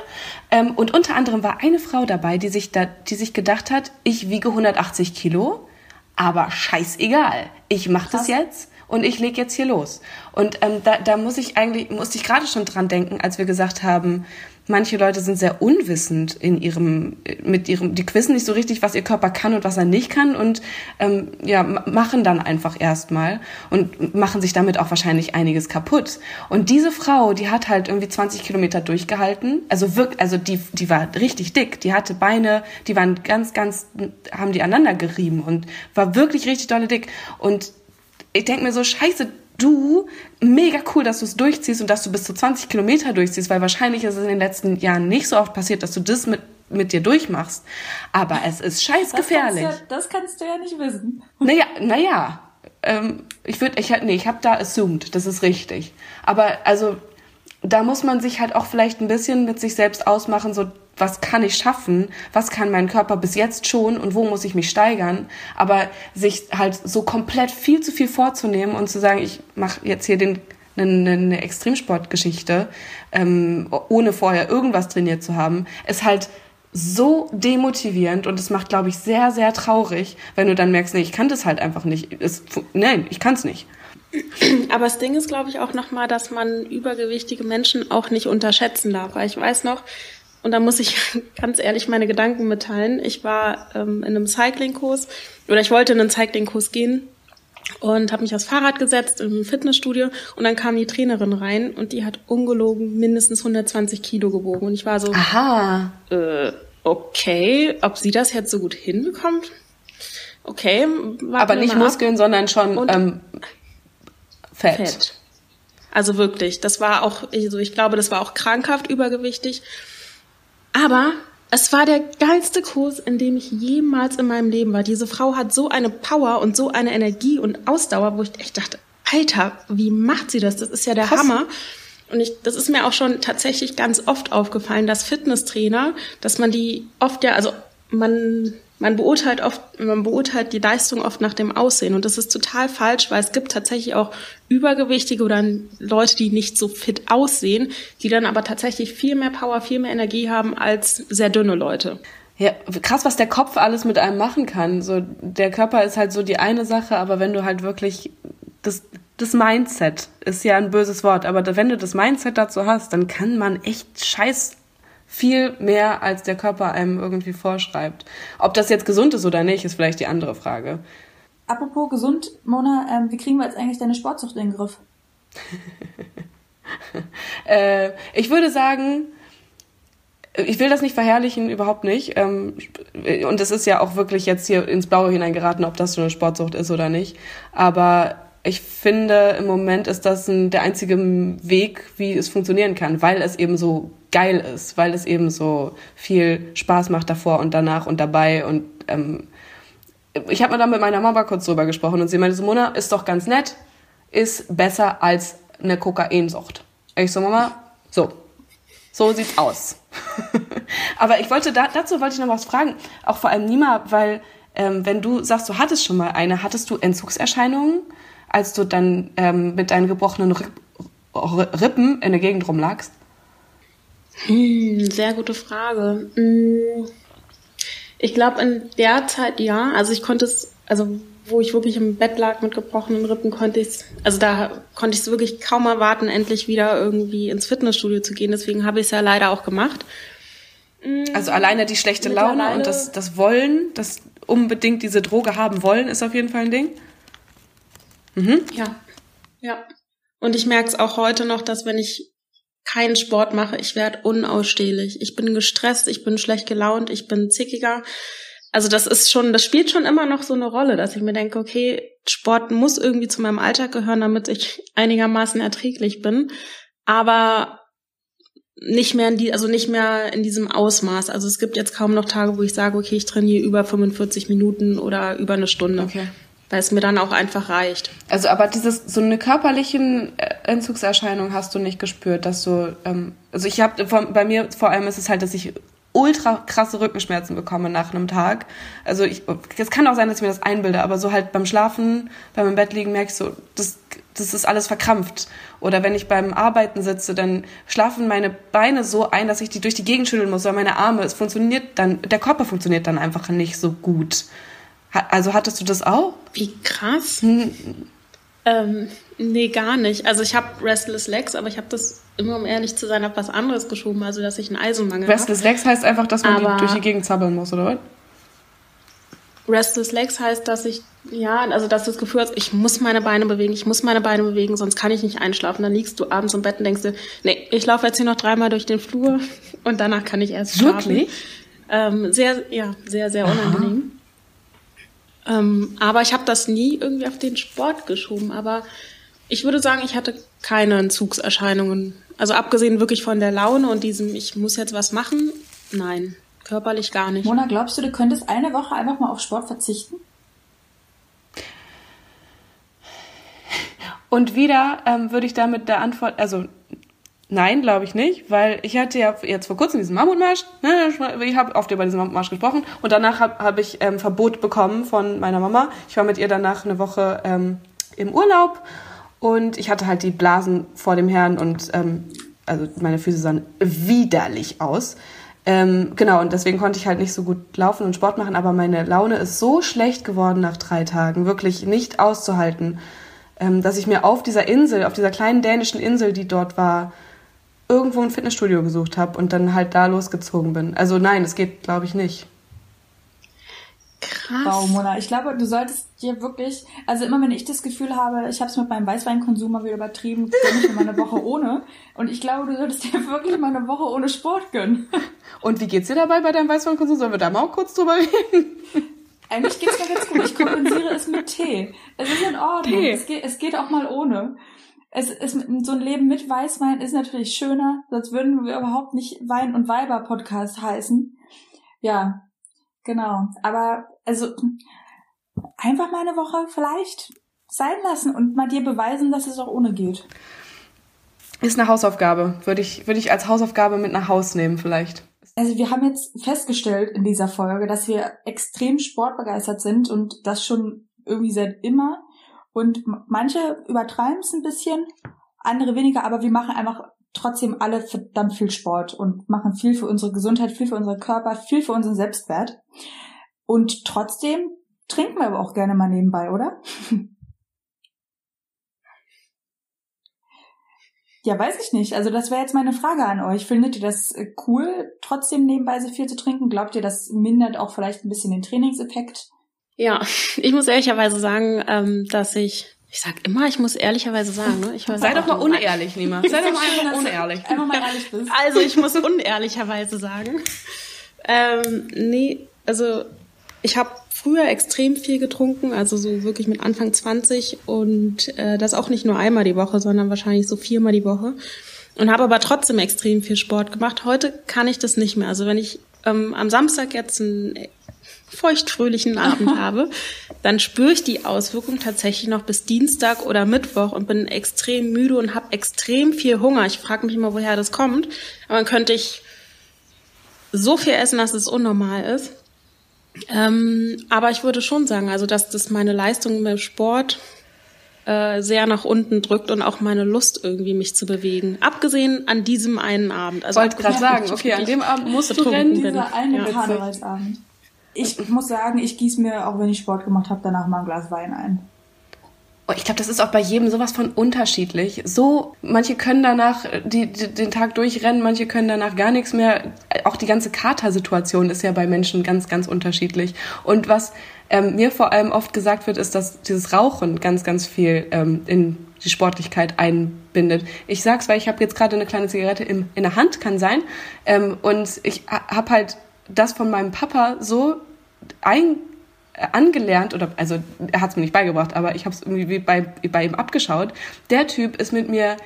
Ähm, und unter anderem war eine Frau dabei, die sich, da, die sich gedacht hat, ich wiege 180 Kilo, aber scheißegal, ich mache das Krass. jetzt und ich leg jetzt hier los. Und ähm, da, da muss ich eigentlich, musste ich gerade schon dran denken, als wir gesagt haben, manche Leute sind sehr unwissend in ihrem, mit ihrem, die wissen nicht so richtig, was ihr Körper kann und was er nicht kann und ähm, ja, ma- machen dann einfach erstmal und machen sich damit auch wahrscheinlich einiges kaputt. Und diese Frau, die hat halt irgendwie 20 Kilometer durchgehalten, also wirklich, also die, die war richtig dick, die hatte Beine, die waren ganz, ganz, haben die aneinander gerieben und war wirklich richtig dolle dick und ich denke mir so, scheiße, du, mega cool, dass du es durchziehst und dass du bis zu 20 Kilometer durchziehst, weil wahrscheinlich ist es in den letzten Jahren nicht so oft passiert, dass du das mit, mit dir durchmachst. Aber es ist scheiß Das gefährlich. kannst, du, das kannst du ja nicht wissen. Naja, naja. Ähm, ich würde, ich nee, ich habe da assumed, das ist richtig. Aber also, da muss man sich halt auch vielleicht ein bisschen mit sich selbst ausmachen, so was kann ich schaffen, was kann mein Körper bis jetzt schon und wo muss ich mich steigern, aber sich halt so komplett viel zu viel vorzunehmen und zu sagen, ich mache jetzt hier den eine, eine Extremsportgeschichte, ähm, ohne vorher irgendwas trainiert zu haben, ist halt so demotivierend und es macht, glaube ich, sehr, sehr traurig, wenn du dann merkst, nee, ich kann das halt einfach nicht. Es, nein, ich kann es nicht. Aber das Ding ist, glaube ich, auch nochmal, dass man übergewichtige Menschen auch nicht unterschätzen darf. Weil ich weiß noch, und da muss ich ganz ehrlich meine Gedanken mitteilen, ich war ähm, in einem Cyclingkurs oder ich wollte in einen Cyclingkurs gehen und habe mich aufs Fahrrad gesetzt im Fitnessstudio und dann kam die Trainerin rein und die hat ungelogen mindestens 120 Kilo gewogen und ich war so, Aha. äh, okay, ob sie das jetzt so gut hinbekommt? Okay, aber nicht Muskeln, sondern schon ähm, Fett. Fett. Also wirklich, das war auch, also ich glaube, das war auch krankhaft übergewichtig. Aber es war der geilste Kurs, in dem ich jemals in meinem Leben war. Diese Frau hat so eine Power und so eine Energie und Ausdauer, wo ich echt dachte, Alter, wie macht sie das? Das ist ja der Krass. Hammer. Und ich, das ist mir auch schon tatsächlich ganz oft aufgefallen, dass Fitnesstrainer, dass man die oft ja, also man man beurteilt oft, man beurteilt die Leistung oft nach dem Aussehen und das ist total falsch, weil es gibt tatsächlich auch Übergewichtige oder Leute, die nicht so fit aussehen, die dann aber tatsächlich viel mehr Power, viel mehr Energie haben als sehr dünne Leute. Ja, krass, was der Kopf alles mit einem machen kann. So, der Körper ist halt so die eine Sache, aber wenn du halt wirklich das, das Mindset ist ja ein böses Wort, aber wenn du das Mindset dazu hast, dann kann man echt scheiß viel mehr, als der Körper einem irgendwie vorschreibt. Ob das jetzt gesund ist oder nicht, ist vielleicht die andere Frage. Apropos gesund, Mona, ähm, wie kriegen wir jetzt eigentlich deine Sportsucht in den Griff? äh, ich würde sagen, ich will das nicht verherrlichen, überhaupt nicht. Ähm, und es ist ja auch wirklich jetzt hier ins Blaue hineingeraten, ob das so eine Sportsucht ist oder nicht. Aber ich finde, im Moment ist das ein, der einzige Weg, wie es funktionieren kann, weil es eben so geil ist, weil es eben so viel Spaß macht davor und danach und dabei. Und ähm, ich habe mal dann mit meiner Mama kurz drüber gesprochen und sie meinte, Mona, ist doch ganz nett, ist besser als eine Kokainsucht. Ich so, Mama, so, so sieht's aus. Aber ich wollte da, dazu wollte ich noch was fragen, auch vor allem Nima, weil ähm, wenn du sagst, du hattest schon mal eine, hattest du Entzugserscheinungen? Als du dann ähm, mit deinen gebrochenen Rippen in der Gegend rumlagst? Hm, sehr gute Frage. Hm, ich glaube, in der Zeit ja. Also ich konnte es, also wo ich wirklich im Bett lag mit gebrochenen Rippen, konnte ich es, also da konnte ich es wirklich kaum erwarten, endlich wieder irgendwie ins Fitnessstudio zu gehen. Deswegen habe ich es ja leider auch gemacht. Hm, also alleine die schlechte Laune und das, das Wollen, das unbedingt diese Droge haben wollen, ist auf jeden Fall ein Ding. Mhm. Ja. Ja. Und ich merke es auch heute noch, dass wenn ich keinen Sport mache, ich werde unausstehlich. Ich bin gestresst, ich bin schlecht gelaunt, ich bin zickiger. Also das ist schon, das spielt schon immer noch so eine Rolle, dass ich mir denke, okay, Sport muss irgendwie zu meinem Alltag gehören, damit ich einigermaßen erträglich bin. Aber nicht mehr in die, also nicht mehr in diesem Ausmaß. Also es gibt jetzt kaum noch Tage, wo ich sage, okay, ich trainiere über 45 Minuten oder über eine Stunde. Okay weil es mir dann auch einfach reicht. Also aber dieses so eine körperlichen äh, Entzugserscheinung hast du nicht gespürt, dass du ähm, also ich habe bei mir vor allem ist es halt, dass ich ultra krasse Rückenschmerzen bekomme nach einem Tag. Also ich es kann auch sein, dass ich mir das einbilde, aber so halt beim Schlafen, beim im Bett liegen ich so, das das ist alles verkrampft. Oder wenn ich beim Arbeiten sitze, dann schlafen meine Beine so ein, dass ich die durch die Gegend schütteln muss, oder meine Arme, es funktioniert dann, der Körper funktioniert dann einfach nicht so gut. Also hattest du das auch? Wie krass. Hm. Ähm, nee, gar nicht. Also ich habe Restless Legs, aber ich habe das immer, um ehrlich zu sein, auf was anderes geschoben, also dass ich einen Eisenmangel habe. Restless Legs heißt einfach, dass man die durch die Gegend zappeln muss, oder was? Restless Legs heißt, dass ich, ja, also dass du das Gefühl hast, ich muss meine Beine bewegen, ich muss meine Beine bewegen, sonst kann ich nicht einschlafen. Dann liegst du abends im Bett und denkst dir, nee, ich laufe jetzt hier noch dreimal durch den Flur und danach kann ich erst schlafen. Wirklich? Ähm, sehr, ja, sehr, sehr unangenehm. Aha. Ähm, aber ich habe das nie irgendwie auf den Sport geschoben. Aber ich würde sagen, ich hatte keine Entzugserscheinungen. Also abgesehen wirklich von der Laune und diesem, ich muss jetzt was machen, nein, körperlich gar nicht. Mona, glaubst du, du könntest eine Woche einfach mal auf Sport verzichten? Und wieder ähm, würde ich damit der Antwort, also Nein, glaube ich nicht, weil ich hatte ja jetzt vor kurzem diesen Mammutmarsch, ne, ich habe oft über diesen Mammutmarsch gesprochen und danach habe hab ich ähm, Verbot bekommen von meiner Mama. Ich war mit ihr danach eine Woche ähm, im Urlaub und ich hatte halt die Blasen vor dem Herrn und ähm, also meine Füße sahen widerlich aus. Ähm, genau, und deswegen konnte ich halt nicht so gut laufen und Sport machen, aber meine Laune ist so schlecht geworden nach drei Tagen, wirklich nicht auszuhalten, ähm, dass ich mir auf dieser Insel, auf dieser kleinen dänischen Insel, die dort war, irgendwo ein Fitnessstudio gesucht habe und dann halt da losgezogen bin. Also nein, es geht, glaube ich, nicht. Krass. Wow, Mona. Ich glaube, du solltest dir wirklich, also immer wenn ich das Gefühl habe, ich habe es mit meinem Weißweinkonsum mal wieder übertrieben, gönne ich mir mal eine Woche ohne. Und ich glaube, du solltest dir wirklich mal eine Woche ohne Sport gönnen. Und wie geht's dir dabei bei deinem Weißweinkonsum? Sollen wir da mal auch kurz drüber reden? Eigentlich geht's mir ganz gut. Ich kompensiere es mit Tee. Es ist in Ordnung. Es, geht, es geht auch mal ohne. Es ist so ein Leben mit Weißwein ist natürlich schöner, sonst würden wir überhaupt nicht Wein und Weiber Podcast heißen. Ja, genau. Aber also einfach mal eine Woche vielleicht sein lassen und mal dir beweisen, dass es auch ohne geht. Ist eine Hausaufgabe. Würde ich, würde ich als Hausaufgabe mit nach Haus nehmen vielleicht. Also wir haben jetzt festgestellt in dieser Folge, dass wir extrem sportbegeistert sind und das schon irgendwie seit immer. Und manche übertreiben es ein bisschen, andere weniger, aber wir machen einfach trotzdem alle verdammt viel Sport und machen viel für unsere Gesundheit, viel für unseren Körper, viel für unseren Selbstwert. Und trotzdem trinken wir aber auch gerne mal nebenbei, oder? ja, weiß ich nicht. Also das wäre jetzt meine Frage an euch. Findet ihr das äh, cool, trotzdem nebenbei so viel zu trinken? Glaubt ihr, das mindert auch vielleicht ein bisschen den Trainingseffekt? Ja, ich muss ehrlicherweise sagen, ähm, dass ich ich sag immer, ich muss ehrlicherweise sagen, ne? Ich Sei doch mal unehrlich, Nima. Sei doch mal einfach unehrlich. Einfach mal ehrlich bist. Also ich muss unehrlicherweise sagen. Ähm, nee, also ich habe früher extrem viel getrunken, also so wirklich mit Anfang 20 und äh, das auch nicht nur einmal die Woche, sondern wahrscheinlich so viermal die Woche und habe aber trotzdem extrem viel Sport gemacht. Heute kann ich das nicht mehr. Also wenn ich ähm, am Samstag jetzt einen feuchtfröhlichen Abend habe, dann spüre ich die Auswirkung tatsächlich noch bis Dienstag oder Mittwoch und bin extrem müde und habe extrem viel Hunger. Ich frage mich immer, woher das kommt. Aber dann könnte ich so viel essen, dass es unnormal ist. Ähm, aber ich würde schon sagen, also dass das meine Leistung im Sport äh, sehr nach unten drückt und auch meine Lust irgendwie mich zu bewegen. Abgesehen an diesem einen Abend. Also wollte gerade sagen, okay, an dem Abend musst du rennen. Dieser eine ja. Karnevalsabend. Ich muss sagen, ich gieße mir, auch wenn ich Sport gemacht habe, danach mal ein Glas Wein ein. Oh, ich glaube, das ist auch bei jedem sowas von unterschiedlich. So, manche können danach die, die, den Tag durchrennen, manche können danach gar nichts mehr. Auch die ganze Katersituation ist ja bei Menschen ganz, ganz unterschiedlich. Und was ähm, mir vor allem oft gesagt wird, ist, dass dieses Rauchen ganz, ganz viel ähm, in die Sportlichkeit einbindet. Ich sag's, weil ich habe jetzt gerade eine kleine Zigarette im, in der Hand, kann sein. Ähm, und ich habe halt das von meinem Papa so ein, äh, angelernt oder also er hat es mir nicht beigebracht, aber ich habe es irgendwie bei, bei ihm abgeschaut. Der Typ ist mit mir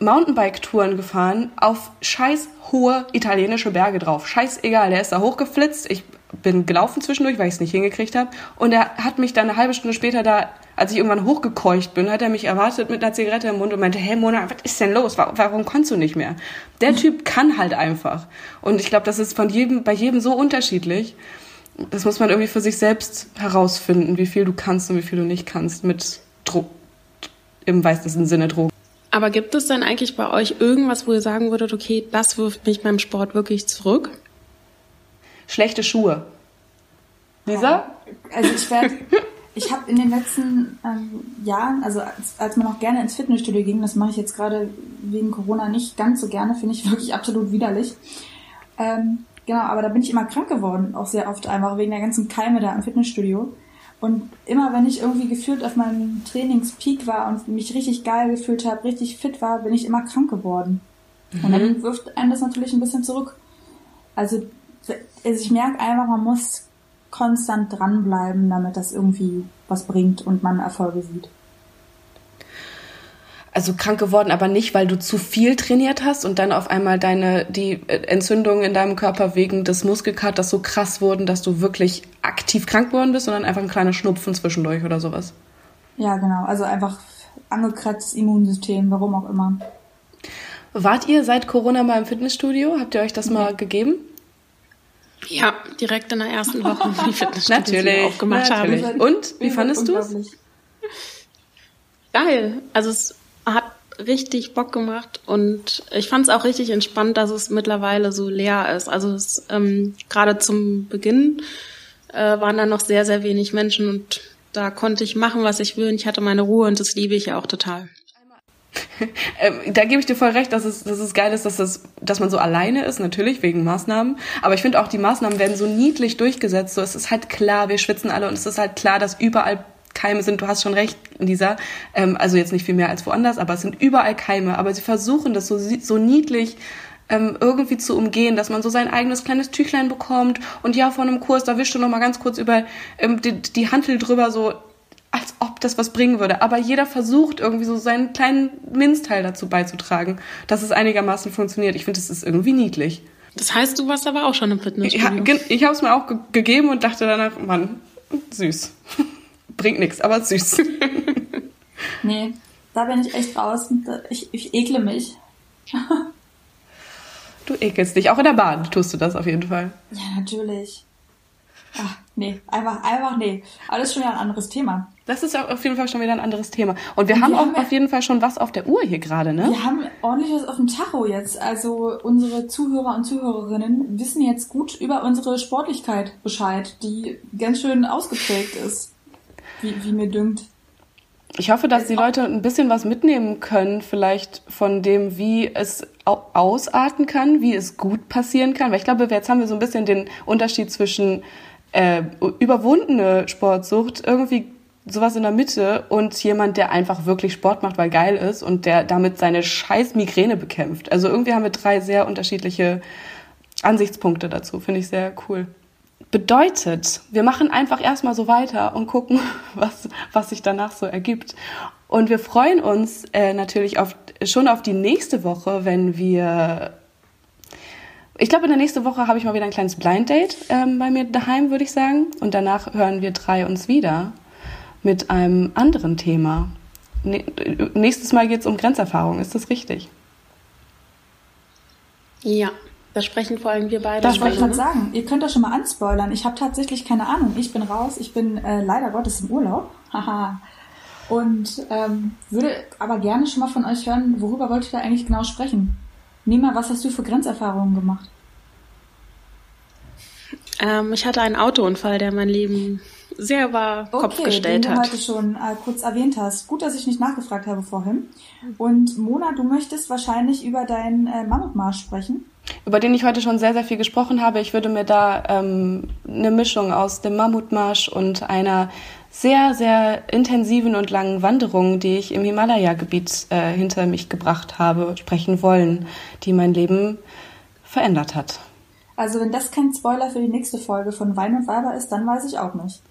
Mountainbike-Touren gefahren auf scheiß hohe italienische Berge drauf. Scheißegal, der ist da hochgeflitzt. Ich bin gelaufen zwischendurch, weil ich es nicht hingekriegt habe. Und er hat mich dann eine halbe Stunde später da, als ich irgendwann hochgekeucht bin, hat er mich erwartet mit einer Zigarette im Mund und meinte, hey Mona, was ist denn los? Warum, kannst du nicht mehr? Der Typ kann halt einfach. Und ich glaube, das ist von jedem, bei jedem so unterschiedlich. Das muss man irgendwie für sich selbst herausfinden, wie viel du kannst und wie viel du nicht kannst mit Druck, im weitesten Sinne Drogen. Aber gibt es dann eigentlich bei euch irgendwas, wo ihr sagen würdet, okay, das wirft mich beim Sport wirklich zurück? Schlechte Schuhe. Lisa? Also ich werde, ich habe in den letzten ähm, Jahren, also als, als man noch gerne ins Fitnessstudio ging, das mache ich jetzt gerade wegen Corona nicht ganz so gerne, finde ich wirklich absolut widerlich. Ähm, genau, aber da bin ich immer krank geworden, auch sehr oft einfach wegen der ganzen Keime da im Fitnessstudio. Und immer wenn ich irgendwie gefühlt auf meinem Trainingspeak war und mich richtig geil gefühlt habe, richtig fit war, bin ich immer krank geworden. Mhm. Und dann wirft einen das natürlich ein bisschen zurück. Also also ich merke einfach, man muss konstant dranbleiben, damit das irgendwie was bringt und man Erfolge sieht. Also krank geworden, aber nicht, weil du zu viel trainiert hast und dann auf einmal deine die Entzündungen in deinem Körper wegen des Muskelkaters so krass wurden, dass du wirklich aktiv krank geworden bist, sondern einfach ein kleiner Schnupfen zwischendurch oder sowas. Ja, genau. Also einfach angekratztes Immunsystem, warum auch immer. Wart ihr seit Corona mal im Fitnessstudio? Habt ihr euch das mal gegeben? Ja, direkt in der ersten Woche, die Fitnessstudio aufgemacht natürlich. haben. Und wie fandest du es? Geil. Also es hat richtig Bock gemacht und ich fand es auch richtig entspannt, dass es mittlerweile so leer ist. Also es, ähm, gerade zum Beginn äh, waren da noch sehr, sehr wenig Menschen und da konnte ich machen, was ich will und ich hatte meine Ruhe und das liebe ich ja auch total. ähm, da gebe ich dir voll recht, dass es, dass es geil ist, dass, das, dass man so alleine ist, natürlich wegen Maßnahmen. Aber ich finde auch, die Maßnahmen werden so niedlich durchgesetzt. So, es ist halt klar, wir schwitzen alle und es ist halt klar, dass überall Keime sind. Du hast schon recht, Lisa. Ähm, also jetzt nicht viel mehr als woanders, aber es sind überall Keime. Aber sie versuchen das so, so niedlich ähm, irgendwie zu umgehen, dass man so sein eigenes kleines Tüchlein bekommt und ja, vor einem Kurs, da wischst du noch mal ganz kurz über ähm, die, die Hantel drüber, so als ob das was bringen würde. Aber jeder versucht irgendwie so seinen kleinen Minzteil dazu beizutragen, dass es einigermaßen funktioniert. Ich finde, das ist irgendwie niedlich. Das heißt, du warst aber auch schon im Fitnessstudio. Ja, ich habe es mir auch ge gegeben und dachte danach, Mann, süß. Bringt nichts, aber süß. nee, da bin ich echt raus. Ich, ich ekle mich. du ekelst dich. Auch in der Bahn tust du das auf jeden Fall. Ja, natürlich. Ach, nee, einfach, einfach nee. Aber das ist schon wieder ein anderes Thema. Das ist auf jeden Fall schon wieder ein anderes Thema. Und wir und haben wir auch haben auf jeden Fall schon was auf der Uhr hier gerade, ne? Wir haben ordentlich was auf dem Tacho jetzt. Also unsere Zuhörer und Zuhörerinnen wissen jetzt gut über unsere Sportlichkeit Bescheid, die ganz schön ausgeprägt ist, wie, wie mir dünkt. Ich hoffe, dass die Leute ein bisschen was mitnehmen können, vielleicht von dem, wie es ausarten kann, wie es gut passieren kann. Weil ich glaube, jetzt haben wir so ein bisschen den Unterschied zwischen äh, überwundene Sportsucht, irgendwie sowas in der Mitte und jemand, der einfach wirklich Sport macht, weil geil ist und der damit seine scheiß Migräne bekämpft. Also irgendwie haben wir drei sehr unterschiedliche Ansichtspunkte dazu. Finde ich sehr cool. Bedeutet, wir machen einfach erstmal so weiter und gucken, was, was sich danach so ergibt. Und wir freuen uns äh, natürlich auf, schon auf die nächste Woche, wenn wir ich glaube, in der nächsten Woche habe ich mal wieder ein kleines Blind Date ähm, bei mir daheim, würde ich sagen. Und danach hören wir drei uns wieder mit einem anderen Thema. nächstes Mal geht es um Grenzerfahrung, ist das richtig? Ja, da sprechen vor allem wir beide. Das wollte ich gerade sagen. Ihr könnt das schon mal anspoilern. Ich habe tatsächlich keine Ahnung. Ich bin raus. Ich bin äh, leider Gottes im Urlaub. Haha. Und ähm, würde aber gerne schon mal von euch hören, worüber wollt ihr da eigentlich genau sprechen? Nima, was hast du für Grenzerfahrungen gemacht? Ähm, ich hatte einen Autounfall, der mein Leben sehr über okay, Kopf gestellt den hat. du heute schon äh, kurz erwähnt hast. Gut, dass ich nicht nachgefragt habe vorhin. Und Mona, du möchtest wahrscheinlich über deinen äh, Mammutmarsch sprechen. Über den ich heute schon sehr, sehr viel gesprochen habe. Ich würde mir da ähm, eine Mischung aus dem Mammutmarsch und einer sehr, sehr intensiven und langen Wanderung, die ich im Himalaya-Gebiet äh, hinter mich gebracht habe, sprechen wollen, die mein Leben verändert hat. Also wenn das kein Spoiler für die nächste Folge von Wein und Weiber ist, dann weiß ich auch nicht.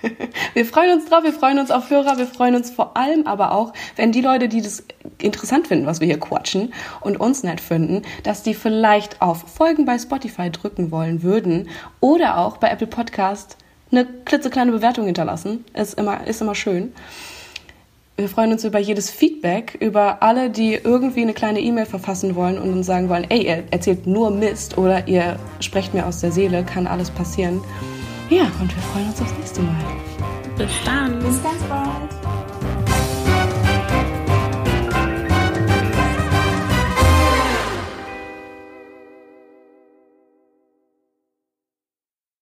wir freuen uns drauf, wir freuen uns auf Hörer, wir freuen uns vor allem aber auch, wenn die Leute, die das interessant finden, was wir hier quatschen und uns nett finden, dass die vielleicht auf Folgen bei Spotify drücken wollen würden oder auch bei Apple Podcast eine klitzekleine Bewertung hinterlassen. Ist immer, ist immer schön. Wir freuen uns über jedes Feedback, über alle, die irgendwie eine kleine E-Mail verfassen wollen und uns sagen wollen, ey, ihr erzählt nur Mist oder ihr sprecht mir aus der Seele, kann alles passieren. Ja, und wir freuen uns aufs nächste Mal. Bis dann. Bis ganz bald.